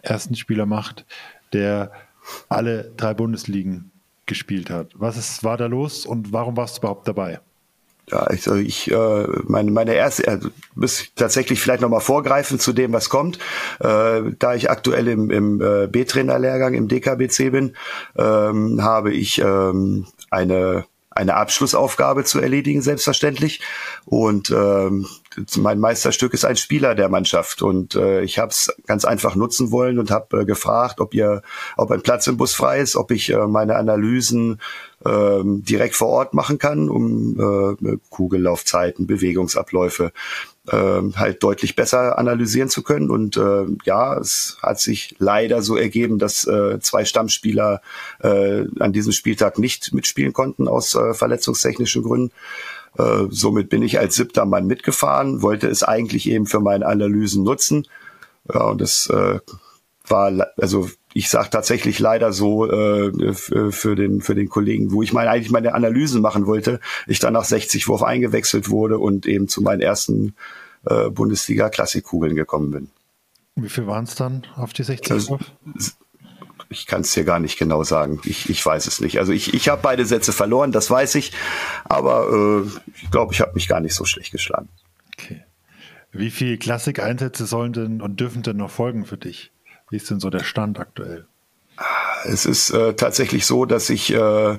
ersten Spieler macht, der alle drei Bundesligen gespielt hat. Was ist, war da los und warum warst du überhaupt dabei? Ja, also ich, äh, meine, meine erste, äh, muss tatsächlich vielleicht nochmal vorgreifen zu dem, was kommt. Äh, da ich aktuell im, im äh, B-Trainer-Lehrgang im DKBC bin, ähm, habe ich ähm, eine eine Abschlussaufgabe zu erledigen, selbstverständlich. Und ähm, mein Meisterstück ist ein Spieler der Mannschaft. Und äh, ich habe es ganz einfach nutzen wollen und habe äh, gefragt, ob ihr, ob ein Platz im Bus frei ist, ob ich äh, meine Analysen äh, direkt vor Ort machen kann, um äh, Kugellaufzeiten, Bewegungsabläufe äh, halt deutlich besser analysieren zu können. Und äh, ja, es hat sich leider so ergeben, dass äh, zwei Stammspieler äh, an diesem Spieltag nicht mitspielen konnten aus äh, verletzungstechnischen Gründen. Äh, somit bin ich als siebter Mann mitgefahren, wollte es eigentlich eben für meine Analysen nutzen. Ja, und das äh, war, also ich sage tatsächlich leider so äh, für den für den Kollegen, wo ich meine eigentlich meine Analysen machen wollte, ich dann nach 60 Wurf eingewechselt wurde und eben zu meinen ersten äh, Bundesliga Klassikkugeln gekommen bin. Wie viel waren es dann auf die 60 also, Wurf? Ich kann es dir gar nicht genau sagen. Ich, ich weiß es nicht. Also ich, ich habe beide Sätze verloren, das weiß ich. Aber äh, ich glaube, ich habe mich gar nicht so schlecht geschlagen. Okay. Wie viele Klassik-Einsätze sollen denn und dürfen denn noch folgen für dich? Wie ist denn so der Stand aktuell? Es ist äh, tatsächlich so, dass ich, äh, äh,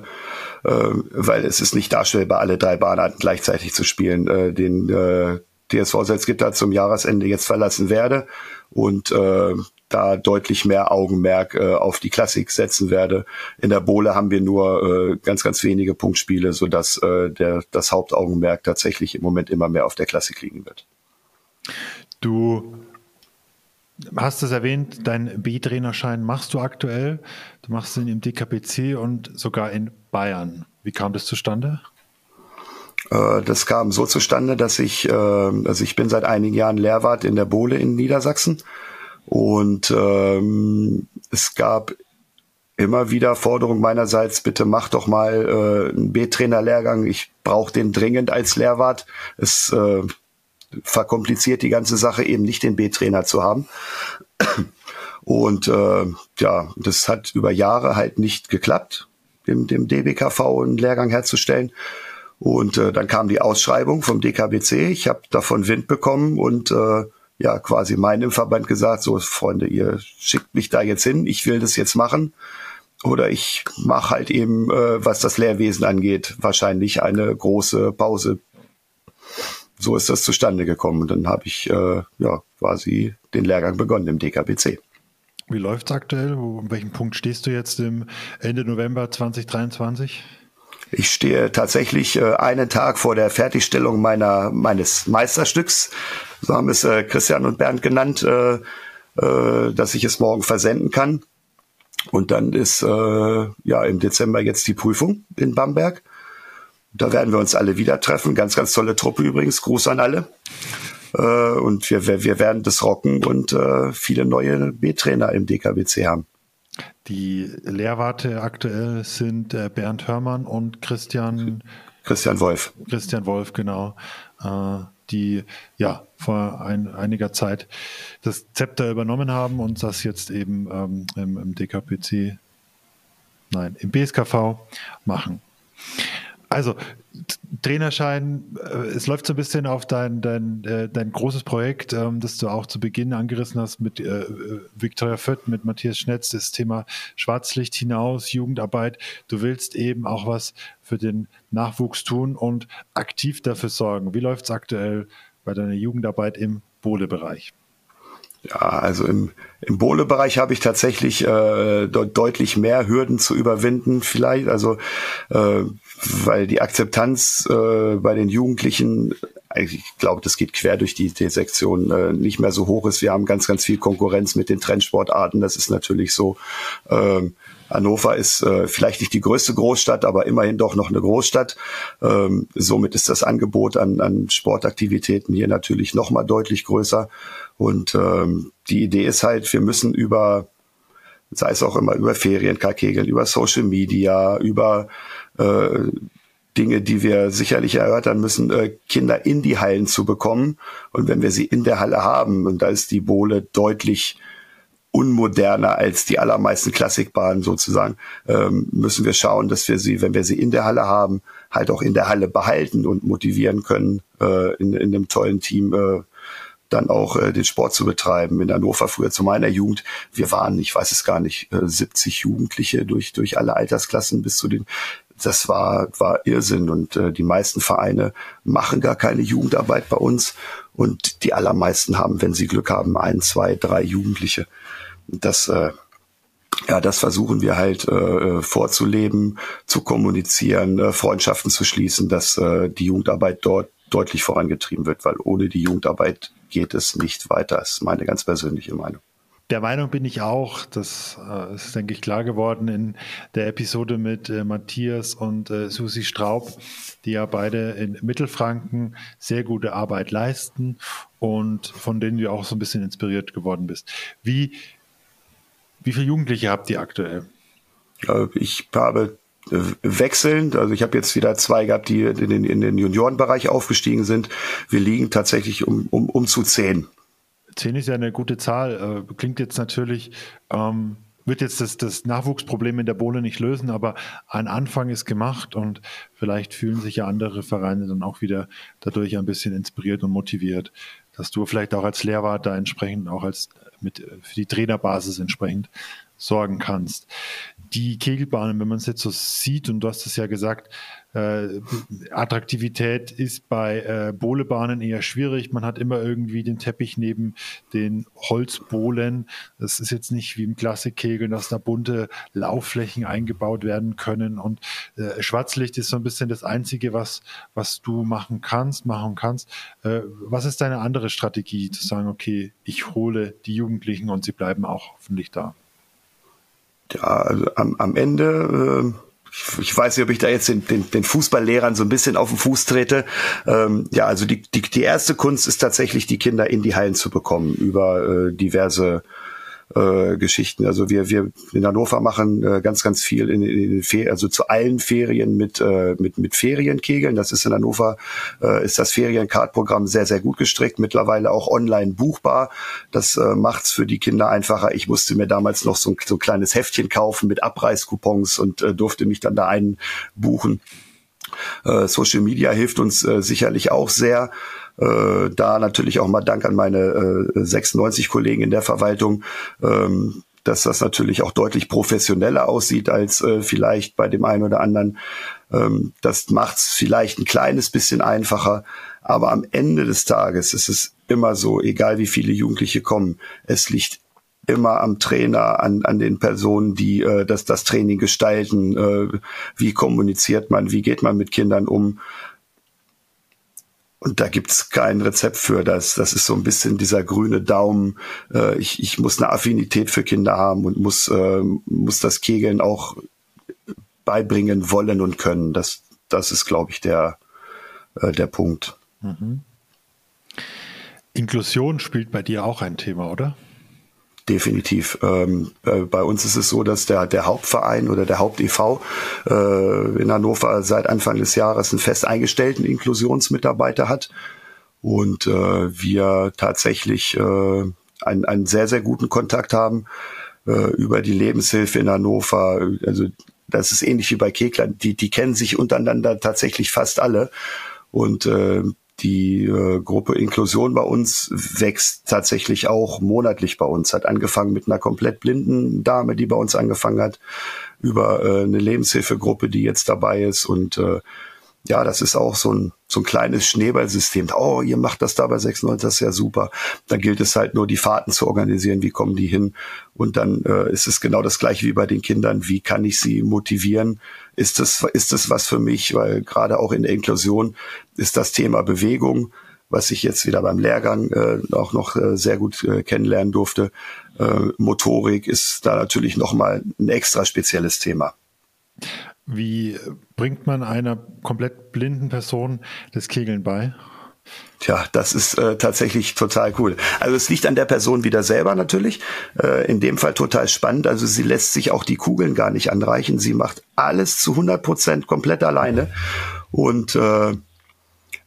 weil es ist nicht darstellbar, alle drei Bahnarten gleichzeitig zu spielen, äh, den äh, DSV Salzgitter zum Jahresende jetzt verlassen werde und äh, da deutlich mehr Augenmerk äh, auf die Klassik setzen werde. In der Bohle haben wir nur äh, ganz, ganz wenige Punktspiele, sodass äh, der, das Hauptaugenmerk tatsächlich im Moment immer mehr auf der Klassik liegen wird. Du hast es erwähnt, deinen B-Trainerschein machst du aktuell. Du machst ihn im DKPC und sogar in Bayern. Wie kam das zustande? Äh, das kam so zustande, dass ich, äh, also ich bin seit einigen Jahren Lehrwart in der Bohle in Niedersachsen und ähm, es gab immer wieder Forderung meinerseits, bitte mach doch mal äh, einen B-Trainer-Lehrgang. Ich brauche den dringend als Lehrwart. Es äh, verkompliziert die ganze Sache eben nicht den B-Trainer zu haben. Und äh, ja, das hat über Jahre halt nicht geklappt, dem, dem DBKV einen Lehrgang herzustellen. Und äh, dann kam die Ausschreibung vom DKBC. Ich habe davon Wind bekommen und äh, ja quasi meinem Verband gesagt, so Freunde, ihr schickt mich da jetzt hin, ich will das jetzt machen. Oder ich mache halt eben, äh, was das Lehrwesen angeht, wahrscheinlich eine große Pause. So ist das zustande gekommen. Und dann habe ich äh, ja quasi den Lehrgang begonnen im DKBC. Wie läuft es aktuell? Wo, an welchem Punkt stehst du jetzt im Ende November 2023? Ich stehe tatsächlich äh, einen Tag vor der Fertigstellung meiner meines Meisterstücks, so haben es äh, Christian und Bernd genannt, äh, äh, dass ich es morgen versenden kann. Und dann ist äh, ja im Dezember jetzt die Prüfung in Bamberg. Da werden wir uns alle wieder treffen. Ganz, ganz tolle Truppe übrigens. Gruß an alle. Äh, und wir, wir werden das rocken und äh, viele neue B-Trainer im DKWC haben. Die Lehrwarte aktuell sind äh, Bernd Hörmann und Christian Christian Wolf. Christian Wolf, genau. Äh, die ja vor ein, einiger Zeit das Zepter übernommen haben und das jetzt eben ähm, im, im DKPC, nein, im BSKV machen. Also Trainerschein, äh, es läuft so ein bisschen auf dein, dein, äh, dein großes Projekt, ähm, das du auch zu Beginn angerissen hast mit äh, Viktoria Fött, mit Matthias Schnetz, das Thema Schwarzlicht hinaus, Jugendarbeit. Du willst eben auch was für den Nachwuchs tun und aktiv dafür sorgen. Wie läuft es aktuell bei deiner Jugendarbeit im Bohle-Bereich? Ja, also im, im Bohle-Bereich habe ich tatsächlich äh, de deutlich mehr Hürden zu überwinden, vielleicht. Also äh, weil die Akzeptanz äh, bei den Jugendlichen, ich glaube, das geht quer durch die, die Sektion, äh, nicht mehr so hoch ist. Wir haben ganz, ganz viel Konkurrenz mit den Trendsportarten. Das ist natürlich so. Ähm, Hannover ist äh, vielleicht nicht die größte Großstadt, aber immerhin doch noch eine Großstadt. Ähm, somit ist das Angebot an, an Sportaktivitäten hier natürlich noch mal deutlich größer. Und ähm, die Idee ist halt, wir müssen über, sei es auch immer über Ferienkarkegeln, über Social Media, über äh, Dinge, die wir sicherlich erörtern müssen, äh, Kinder in die Hallen zu bekommen. Und wenn wir sie in der Halle haben, und da ist die Bohle deutlich unmoderner als die allermeisten Klassikbahnen sozusagen, ähm, müssen wir schauen, dass wir sie, wenn wir sie in der Halle haben, halt auch in der Halle behalten und motivieren können, äh, in, in einem tollen Team äh, dann auch äh, den Sport zu betreiben. In Hannover früher zu meiner Jugend, wir waren, ich weiß es gar nicht, äh, 70 Jugendliche durch, durch alle Altersklassen bis zu den das war, war Irrsinn und äh, die meisten Vereine machen gar keine Jugendarbeit bei uns und die allermeisten haben, wenn sie Glück haben, ein, zwei, drei Jugendliche. Das, äh, ja, das versuchen wir halt äh, vorzuleben, zu kommunizieren, äh, Freundschaften zu schließen, dass äh, die Jugendarbeit dort deutlich vorangetrieben wird, weil ohne die Jugendarbeit geht es nicht weiter. Das ist meine ganz persönliche Meinung. Der Meinung bin ich auch, das äh, ist, denke ich, klar geworden in der Episode mit äh, Matthias und äh, Susi Straub, die ja beide in Mittelfranken sehr gute Arbeit leisten und von denen du auch so ein bisschen inspiriert geworden bist. Wie, wie viele Jugendliche habt ihr aktuell? Ich habe äh, wechselnd. Also ich habe jetzt wieder zwei gehabt, die in den, in den Juniorenbereich aufgestiegen sind. Wir liegen tatsächlich um, um, um zu zehn. Zehn ist ja eine gute Zahl. Äh, klingt jetzt natürlich, ähm, wird jetzt das, das Nachwuchsproblem in der Bohle nicht lösen, aber ein Anfang ist gemacht und vielleicht fühlen sich ja andere Vereine dann auch wieder dadurch ein bisschen inspiriert und motiviert, dass du vielleicht auch als Lehrwart da entsprechend auch als mit für die Trainerbasis entsprechend sorgen kannst. Die Kegelbahnen, wenn man es jetzt so sieht, und du hast es ja gesagt, äh, Attraktivität ist bei äh, Bohlebahnen eher schwierig. Man hat immer irgendwie den Teppich neben den Holzbohlen. Das ist jetzt nicht wie im Klassikkegeln, dass da bunte Laufflächen eingebaut werden können. Und äh, Schwarzlicht ist so ein bisschen das Einzige, was, was du machen kannst, machen kannst. Äh, was ist deine andere Strategie, zu sagen, okay, ich hole die Jugendlichen und sie bleiben auch hoffentlich da? Also am, am Ende, äh, ich weiß nicht, ob ich da jetzt den, den, den Fußballlehrern so ein bisschen auf den Fuß trete. Ähm, ja, also die, die, die erste Kunst ist tatsächlich, die Kinder in die Hallen zu bekommen über äh, diverse äh, Geschichten. Also wir, wir in Hannover machen äh, ganz, ganz viel in, in den Ferien, also zu allen Ferien mit, äh, mit, mit Ferienkegeln. Das ist in Hannover, äh, ist das Feriencard-Programm sehr, sehr gut gestrickt, mittlerweile auch online buchbar. Das äh, macht's für die Kinder einfacher. Ich musste mir damals noch so ein, so ein kleines Heftchen kaufen mit Abreißcoupons und äh, durfte mich dann da einbuchen. Äh, Social Media hilft uns äh, sicherlich auch sehr. Äh, da natürlich auch mal Dank an meine äh, 96 Kollegen in der Verwaltung. Ähm, dass das natürlich auch deutlich professioneller aussieht als äh, vielleicht bei dem einen oder anderen. Ähm, das macht es vielleicht ein kleines bisschen einfacher, aber am Ende des Tages ist es immer so, egal wie viele Jugendliche kommen, es liegt immer am Trainer, an, an den Personen, die äh, das, das Training gestalten. Äh, wie kommuniziert man, wie geht man mit Kindern um? Und da gibt's kein Rezept für das. Das ist so ein bisschen dieser grüne Daumen. Äh, ich, ich muss eine Affinität für Kinder haben und muss, äh, muss das Kegeln auch beibringen wollen und können. Das, das ist, glaube ich, der, äh, der Punkt. Mhm. Inklusion spielt bei dir auch ein Thema, oder? Definitiv. Ähm, äh, bei uns ist es so, dass der, der Hauptverein oder der Haupt-EV äh, in Hannover seit Anfang des Jahres einen fest eingestellten Inklusionsmitarbeiter hat und äh, wir tatsächlich äh, einen, einen sehr, sehr guten Kontakt haben äh, über die Lebenshilfe in Hannover. Also das ist ähnlich wie bei Kekland. Die, die kennen sich untereinander tatsächlich fast alle. Und äh, die äh, Gruppe Inklusion bei uns wächst tatsächlich auch monatlich bei uns. Hat angefangen mit einer komplett blinden Dame, die bei uns angefangen hat, über äh, eine Lebenshilfegruppe, die jetzt dabei ist. Und äh, ja, das ist auch so ein, so ein kleines Schneeballsystem. Oh, ihr macht das da bei 96, das ist ja super. Dann gilt es halt nur, die Fahrten zu organisieren. Wie kommen die hin? Und dann äh, ist es genau das gleiche wie bei den Kindern. Wie kann ich sie motivieren? Ist das, ist das was für mich? Weil gerade auch in der Inklusion ist das Thema Bewegung, was ich jetzt wieder beim Lehrgang äh, auch noch äh, sehr gut äh, kennenlernen durfte. Äh, Motorik ist da natürlich nochmal ein extra spezielles Thema. Wie bringt man einer komplett blinden Person das Kegeln bei? Tja, das ist äh, tatsächlich total cool. Also es liegt an der Person wieder selber natürlich. Äh, in dem Fall total spannend. Also sie lässt sich auch die Kugeln gar nicht anreichen. Sie macht alles zu 100 Prozent komplett alleine. Und äh,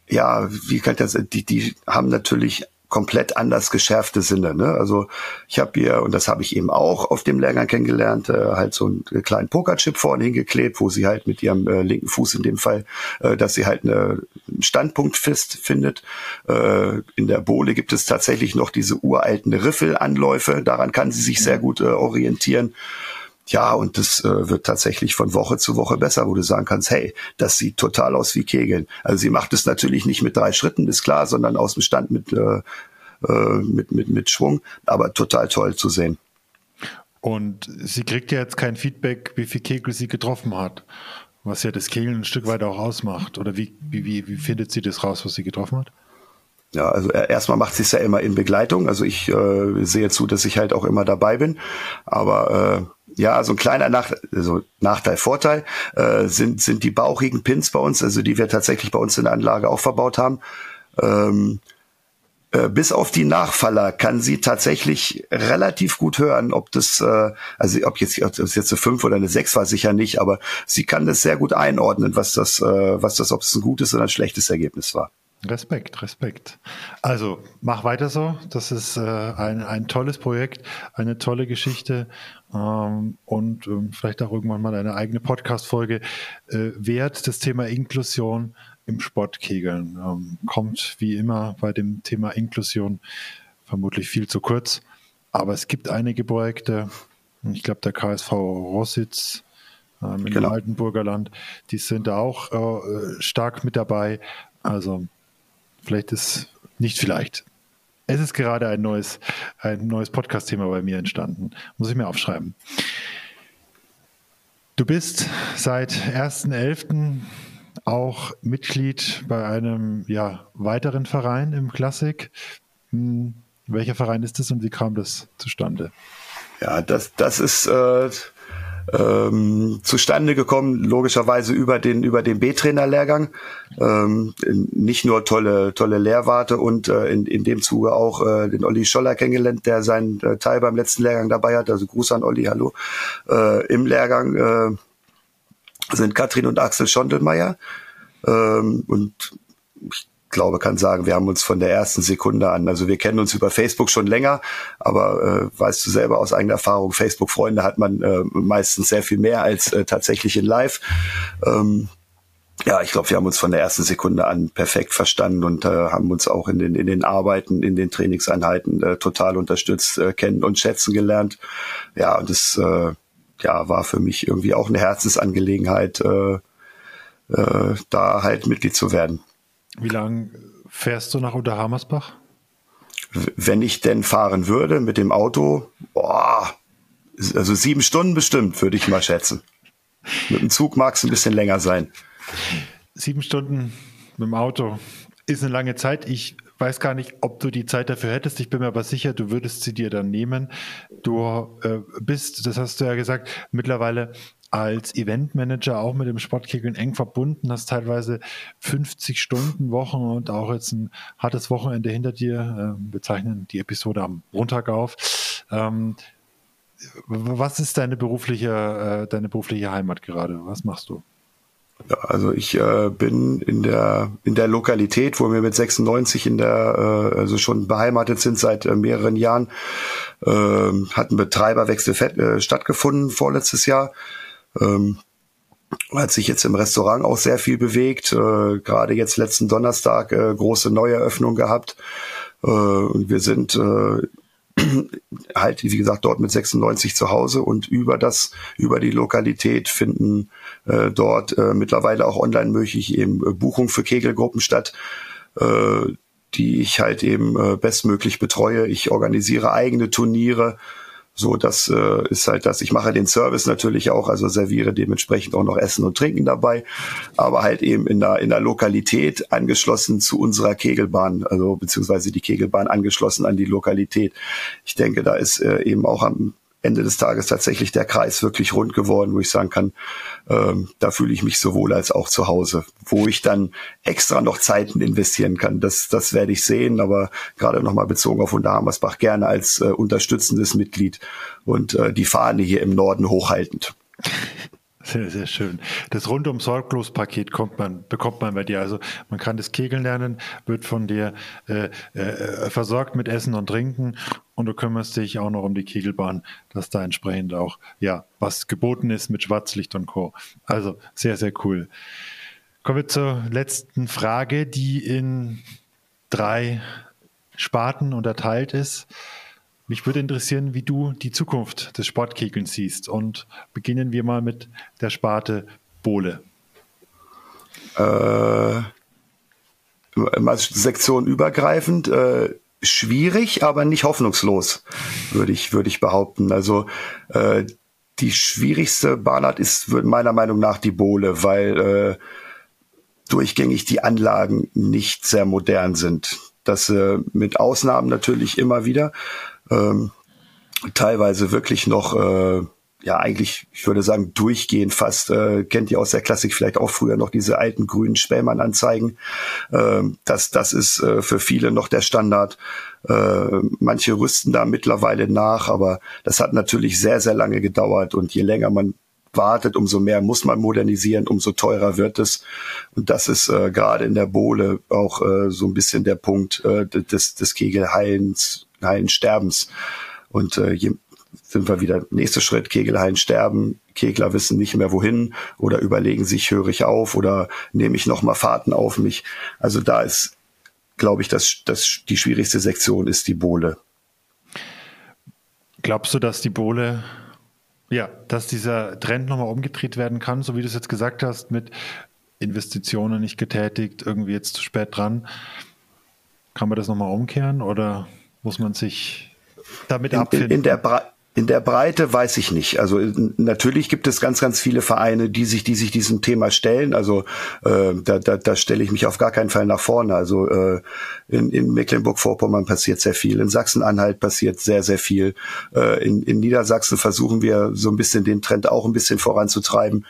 ja, wie kann das? Die, die haben natürlich komplett anders geschärfte Sinne. Ne? Also ich habe hier, und das habe ich eben auch auf dem Lehrgang kennengelernt, äh, halt so einen kleinen Pokerchip vorne hingeklebt, wo sie halt mit ihrem äh, linken Fuß in dem Fall, äh, dass sie halt eine, einen Standpunkt fest findet. Äh, in der Bohle gibt es tatsächlich noch diese uralten Riffelanläufe, daran kann sie sich sehr gut äh, orientieren. Ja, und das äh, wird tatsächlich von Woche zu Woche besser, wo du sagen kannst, hey, das sieht total aus wie Kegeln. Also sie macht es natürlich nicht mit drei Schritten, ist klar, sondern aus dem Stand mit, äh, äh, mit, mit, mit Schwung, aber total toll zu sehen. Und sie kriegt ja jetzt kein Feedback, wie viel Kegel sie getroffen hat, was ja das Kegeln ein Stück weit auch ausmacht. Oder wie, wie, wie findet sie das raus, was sie getroffen hat? Ja, also erstmal macht sie es ja immer in Begleitung. Also ich äh, sehe zu, dass ich halt auch immer dabei bin. Aber äh, ja, so ein kleiner Nach also Nachteil, Vorteil äh, sind, sind die bauchigen Pins bei uns, also die wir tatsächlich bei uns in der Anlage auch verbaut haben. Ähm, äh, bis auf die Nachfaller kann sie tatsächlich relativ gut hören, ob das, äh, also ob jetzt, ob das jetzt eine 5 oder eine 6 war, sicher nicht, aber sie kann das sehr gut einordnen, was das, äh, was das, ob es ein gutes oder ein schlechtes Ergebnis war. Respekt, Respekt. Also mach weiter so. Das ist äh, ein, ein tolles Projekt, eine tolle Geschichte ähm, und ähm, vielleicht auch irgendwann mal eine eigene Podcast-Folge äh, wert. Das Thema Inklusion im Sportkegeln ähm, kommt wie immer bei dem Thema Inklusion vermutlich viel zu kurz. Aber es gibt einige Projekte. Ich glaube, der KSV Rossitz ähm, im genau. Altenburger Land, die sind da auch äh, stark mit dabei. Also Vielleicht ist nicht vielleicht. Es ist gerade ein neues, ein neues Podcast-Thema bei mir entstanden. Muss ich mir aufschreiben. Du bist seit 1.11. auch Mitglied bei einem ja, weiteren Verein im Klassik. Hm, welcher Verein ist das und wie kam das zustande? Ja, das, das ist äh, ähm, zustande gekommen, logischerweise über den über den B-Trainer-Lehrgang. Ähm, nicht nur tolle tolle Lehrwarte und äh, in, in dem Zuge auch äh, den Olli Scholler kennengelernt, der seinen äh, Teil beim letzten Lehrgang dabei hat. Also Gruß an Olli, hallo. Äh, Im Lehrgang äh, sind Katrin und Axel Schondelmeier. Ähm, und ich glaube, kann sagen, wir haben uns von der ersten Sekunde an, also wir kennen uns über Facebook schon länger, aber äh, weißt du selber aus eigener Erfahrung, Facebook-Freunde hat man äh, meistens sehr viel mehr als äh, tatsächlich in Live. Ähm, ja, ich glaube, wir haben uns von der ersten Sekunde an perfekt verstanden und äh, haben uns auch in den in den Arbeiten, in den Trainingseinheiten äh, total unterstützt, äh, kennen und schätzen gelernt. Ja, und das äh, ja war für mich irgendwie auch eine Herzensangelegenheit, äh, äh, da halt Mitglied zu werden. Wie lange fährst du nach Unterhammersbach? Wenn ich denn fahren würde mit dem Auto, boah, also sieben Stunden bestimmt, würde ich mal schätzen. Mit dem Zug mag es ein bisschen länger sein. Sieben Stunden mit dem Auto ist eine lange Zeit. Ich weiß gar nicht, ob du die Zeit dafür hättest. Ich bin mir aber sicher, du würdest sie dir dann nehmen. Du äh, bist, das hast du ja gesagt, mittlerweile als Eventmanager auch mit dem Sportkegeln eng verbunden, hast teilweise 50 Stunden Wochen und auch jetzt ein hartes Wochenende hinter dir. Äh, wir zeichnen die Episode am Montag auf. Ähm, was ist deine berufliche, äh, deine berufliche Heimat gerade? Was machst du? Ja, also ich äh, bin in der in der Lokalität, wo wir mit 96 in der äh, also schon beheimatet sind seit äh, mehreren Jahren, äh, hat ein Betreiberwechsel äh, stattgefunden vorletztes Jahr. Ähm, hat sich jetzt im Restaurant auch sehr viel bewegt. Äh, Gerade jetzt letzten Donnerstag äh, große Neueröffnung gehabt. Äh, und wir sind äh, halt, wie gesagt, dort mit 96 zu Hause und über das, über die Lokalität finden äh, dort äh, mittlerweile auch online möglich eben äh, Buchungen für Kegelgruppen statt, äh, die ich halt eben äh, bestmöglich betreue. Ich organisiere eigene Turniere, so, das äh, ist halt das. Ich mache den Service natürlich auch, also serviere dementsprechend auch noch Essen und Trinken dabei, aber halt eben in der, in der Lokalität angeschlossen zu unserer Kegelbahn, also beziehungsweise die Kegelbahn angeschlossen an die Lokalität. Ich denke, da ist äh, eben auch am Ende des Tages tatsächlich der Kreis wirklich rund geworden, wo ich sagen kann, ähm, da fühle ich mich sowohl als auch zu Hause, wo ich dann extra noch Zeiten investieren kann. Das, das werde ich sehen, aber gerade nochmal bezogen auf Unterhammersbach gerne als äh, unterstützendes Mitglied und äh, die Fahne hier im Norden hochhaltend. Sehr, sehr schön. Das rundum sorglos Paket kommt man, bekommt man bei dir. Also man kann das Kegeln lernen, wird von dir äh, äh, versorgt mit Essen und Trinken und du kümmerst dich auch noch um die Kegelbahn, dass da entsprechend auch ja was geboten ist mit Schwarzlicht und Co. Also sehr, sehr cool. Kommen wir zur letzten Frage, die in drei Sparten unterteilt ist. Mich würde interessieren, wie du die Zukunft des Sportkegelns siehst. Und beginnen wir mal mit der Sparte Bohle. Äh, mal Sektion übergreifend. Äh, schwierig, aber nicht hoffnungslos, würde ich, würde ich behaupten. Also äh, die schwierigste Bahnart ist meiner Meinung nach die Bohle, weil äh, durchgängig die Anlagen nicht sehr modern sind. Das äh, mit Ausnahmen natürlich immer wieder, ähm, teilweise wirklich noch, äh, ja eigentlich, ich würde sagen, durchgehend fast, äh, kennt ihr aus der Klassik vielleicht auch früher noch diese alten grünen Spähmann-Anzeigen. Ähm, das, das ist äh, für viele noch der Standard. Äh, manche rüsten da mittlerweile nach, aber das hat natürlich sehr, sehr lange gedauert und je länger man wartet, umso mehr muss man modernisieren, umso teurer wird es. Und das ist äh, gerade in der Bohle auch äh, so ein bisschen der Punkt äh, des, des Kegelheilens Hallensterbens. Und äh, je, sind wir wieder nächster Schritt, Kegelhallen sterben, Kegler wissen nicht mehr wohin oder überlegen sich, höre ich auf oder nehme ich nochmal Fahrten auf mich. Also da ist, glaube ich, dass das, die schwierigste Sektion ist die Bohle. Glaubst du, dass die Bohle, ja, dass dieser Trend nochmal umgedreht werden kann, so wie du es jetzt gesagt hast, mit Investitionen nicht getätigt, irgendwie jetzt zu spät dran? Kann man das nochmal umkehren oder muss man sich damit abfinden? In, in, der in der Breite weiß ich nicht. Also natürlich gibt es ganz, ganz viele Vereine, die sich, die sich diesem Thema stellen. Also äh, da, da, da stelle ich mich auf gar keinen Fall nach vorne. Also äh, in, in Mecklenburg-Vorpommern passiert sehr viel, in Sachsen-Anhalt passiert sehr, sehr viel. Äh, in, in Niedersachsen versuchen wir so ein bisschen den Trend auch ein bisschen voranzutreiben.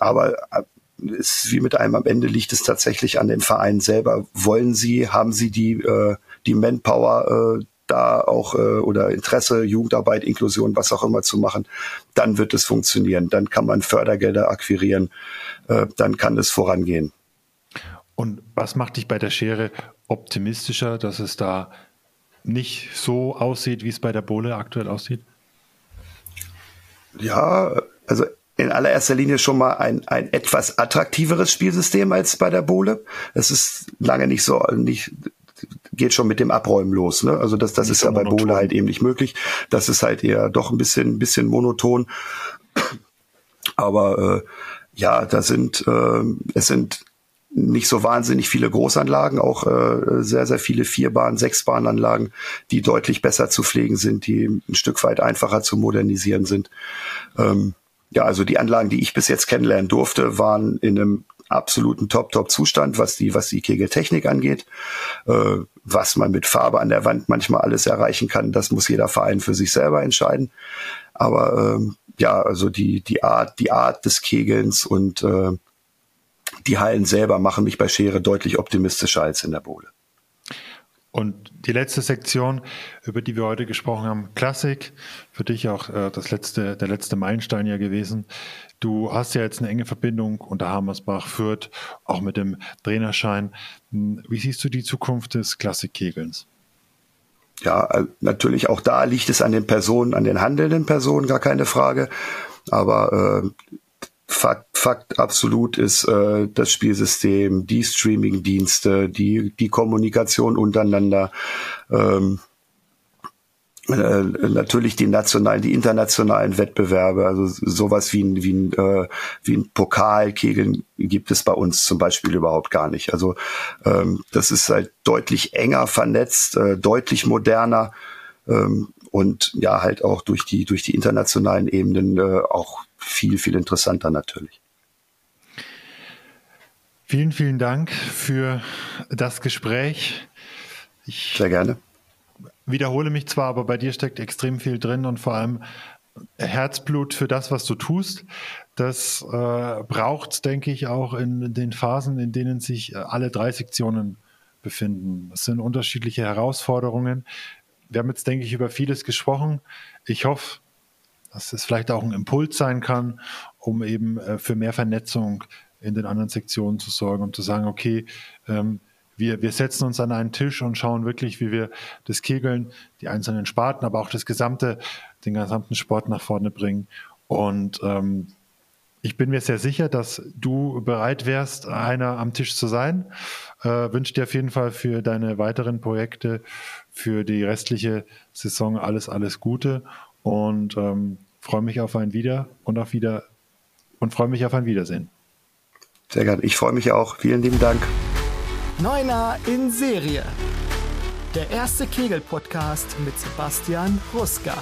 Aber äh, ist wie mit einem am Ende liegt es tatsächlich an den Vereinen selber. Wollen sie, haben sie die äh, die Manpower äh, da auch äh, oder Interesse, Jugendarbeit, Inklusion, was auch immer zu machen, dann wird es funktionieren. Dann kann man Fördergelder akquirieren, äh, dann kann es vorangehen. Und was macht dich bei der Schere optimistischer, dass es da nicht so aussieht, wie es bei der Bohle aktuell aussieht? Ja, also in allererster Linie schon mal ein, ein etwas attraktiveres Spielsystem als bei der Bohle. Es ist lange nicht so, nicht, geht schon mit dem Abräumen los. Ne? Also das, das ist ja bei Bohle halt eben nicht möglich. Das ist halt eher doch ein bisschen, bisschen monoton. Aber äh, ja, da sind äh, es sind nicht so wahnsinnig viele Großanlagen, auch äh, sehr, sehr viele Vierbahn-, Sechsbahnanlagen, die deutlich besser zu pflegen sind, die ein Stück weit einfacher zu modernisieren sind. Ähm, ja, also die Anlagen, die ich bis jetzt kennenlernen durfte, waren in einem absoluten Top-Top-Zustand, was die, was die Kegeltechnik angeht. Äh, was man mit Farbe an der Wand manchmal alles erreichen kann, das muss jeder Verein für sich selber entscheiden. Aber ähm, ja, also die, die Art, die Art des Kegelns und äh, die Hallen selber machen mich bei Schere deutlich optimistischer als in der Bode. Und die letzte Sektion, über die wir heute gesprochen haben, Klassik, für dich auch äh, das letzte, der letzte Meilenstein ja gewesen. Du hast ja jetzt eine enge Verbindung unter Hammersbach, Fürth, auch mit dem Trainerschein. Hm, wie siehst du die Zukunft des Klassikkegelns? Ja, äh, natürlich auch da liegt es an den Personen, an den handelnden Personen, gar keine Frage. Aber äh, Fakt, Fakt absolut ist äh, das Spielsystem, die Streaming-Dienste, die, die Kommunikation untereinander, ähm, äh, natürlich die nationalen, die internationalen Wettbewerbe, also sowas wie ein, wie ein, äh, wie ein Pokalkegeln gibt es bei uns zum Beispiel überhaupt gar nicht. Also ähm, das ist halt deutlich enger vernetzt, äh, deutlich moderner ähm, und ja halt auch durch die durch die internationalen Ebenen äh, auch viel, viel interessanter natürlich. Vielen, vielen Dank für das Gespräch. Ich Sehr gerne. Wiederhole mich zwar, aber bei dir steckt extrem viel drin und vor allem Herzblut für das, was du tust. Das äh, braucht, denke ich, auch in den Phasen, in denen sich äh, alle drei Sektionen befinden. Es sind unterschiedliche Herausforderungen. Wir haben jetzt, denke ich, über vieles gesprochen. Ich hoffe, dass es vielleicht auch ein Impuls sein kann, um eben äh, für mehr Vernetzung in den anderen Sektionen zu sorgen und zu sagen, okay, ähm, wir, wir setzen uns an einen Tisch und schauen wirklich, wie wir das Kegeln, die einzelnen Sparten, aber auch das gesamte, den gesamten Sport nach vorne bringen. Und ähm, ich bin mir sehr sicher, dass du bereit wärst, einer am Tisch zu sein. Äh, wünsche dir auf jeden Fall für deine weiteren Projekte, für die restliche Saison alles, alles Gute und ähm, freue mich auf ein Wieder und auf Wieder und freue mich auf ein Wiedersehen. Sehr gerne. Ich freue mich auch. Vielen lieben Dank. Neuner in Serie. Der erste Kegel-Podcast mit Sebastian Ruska.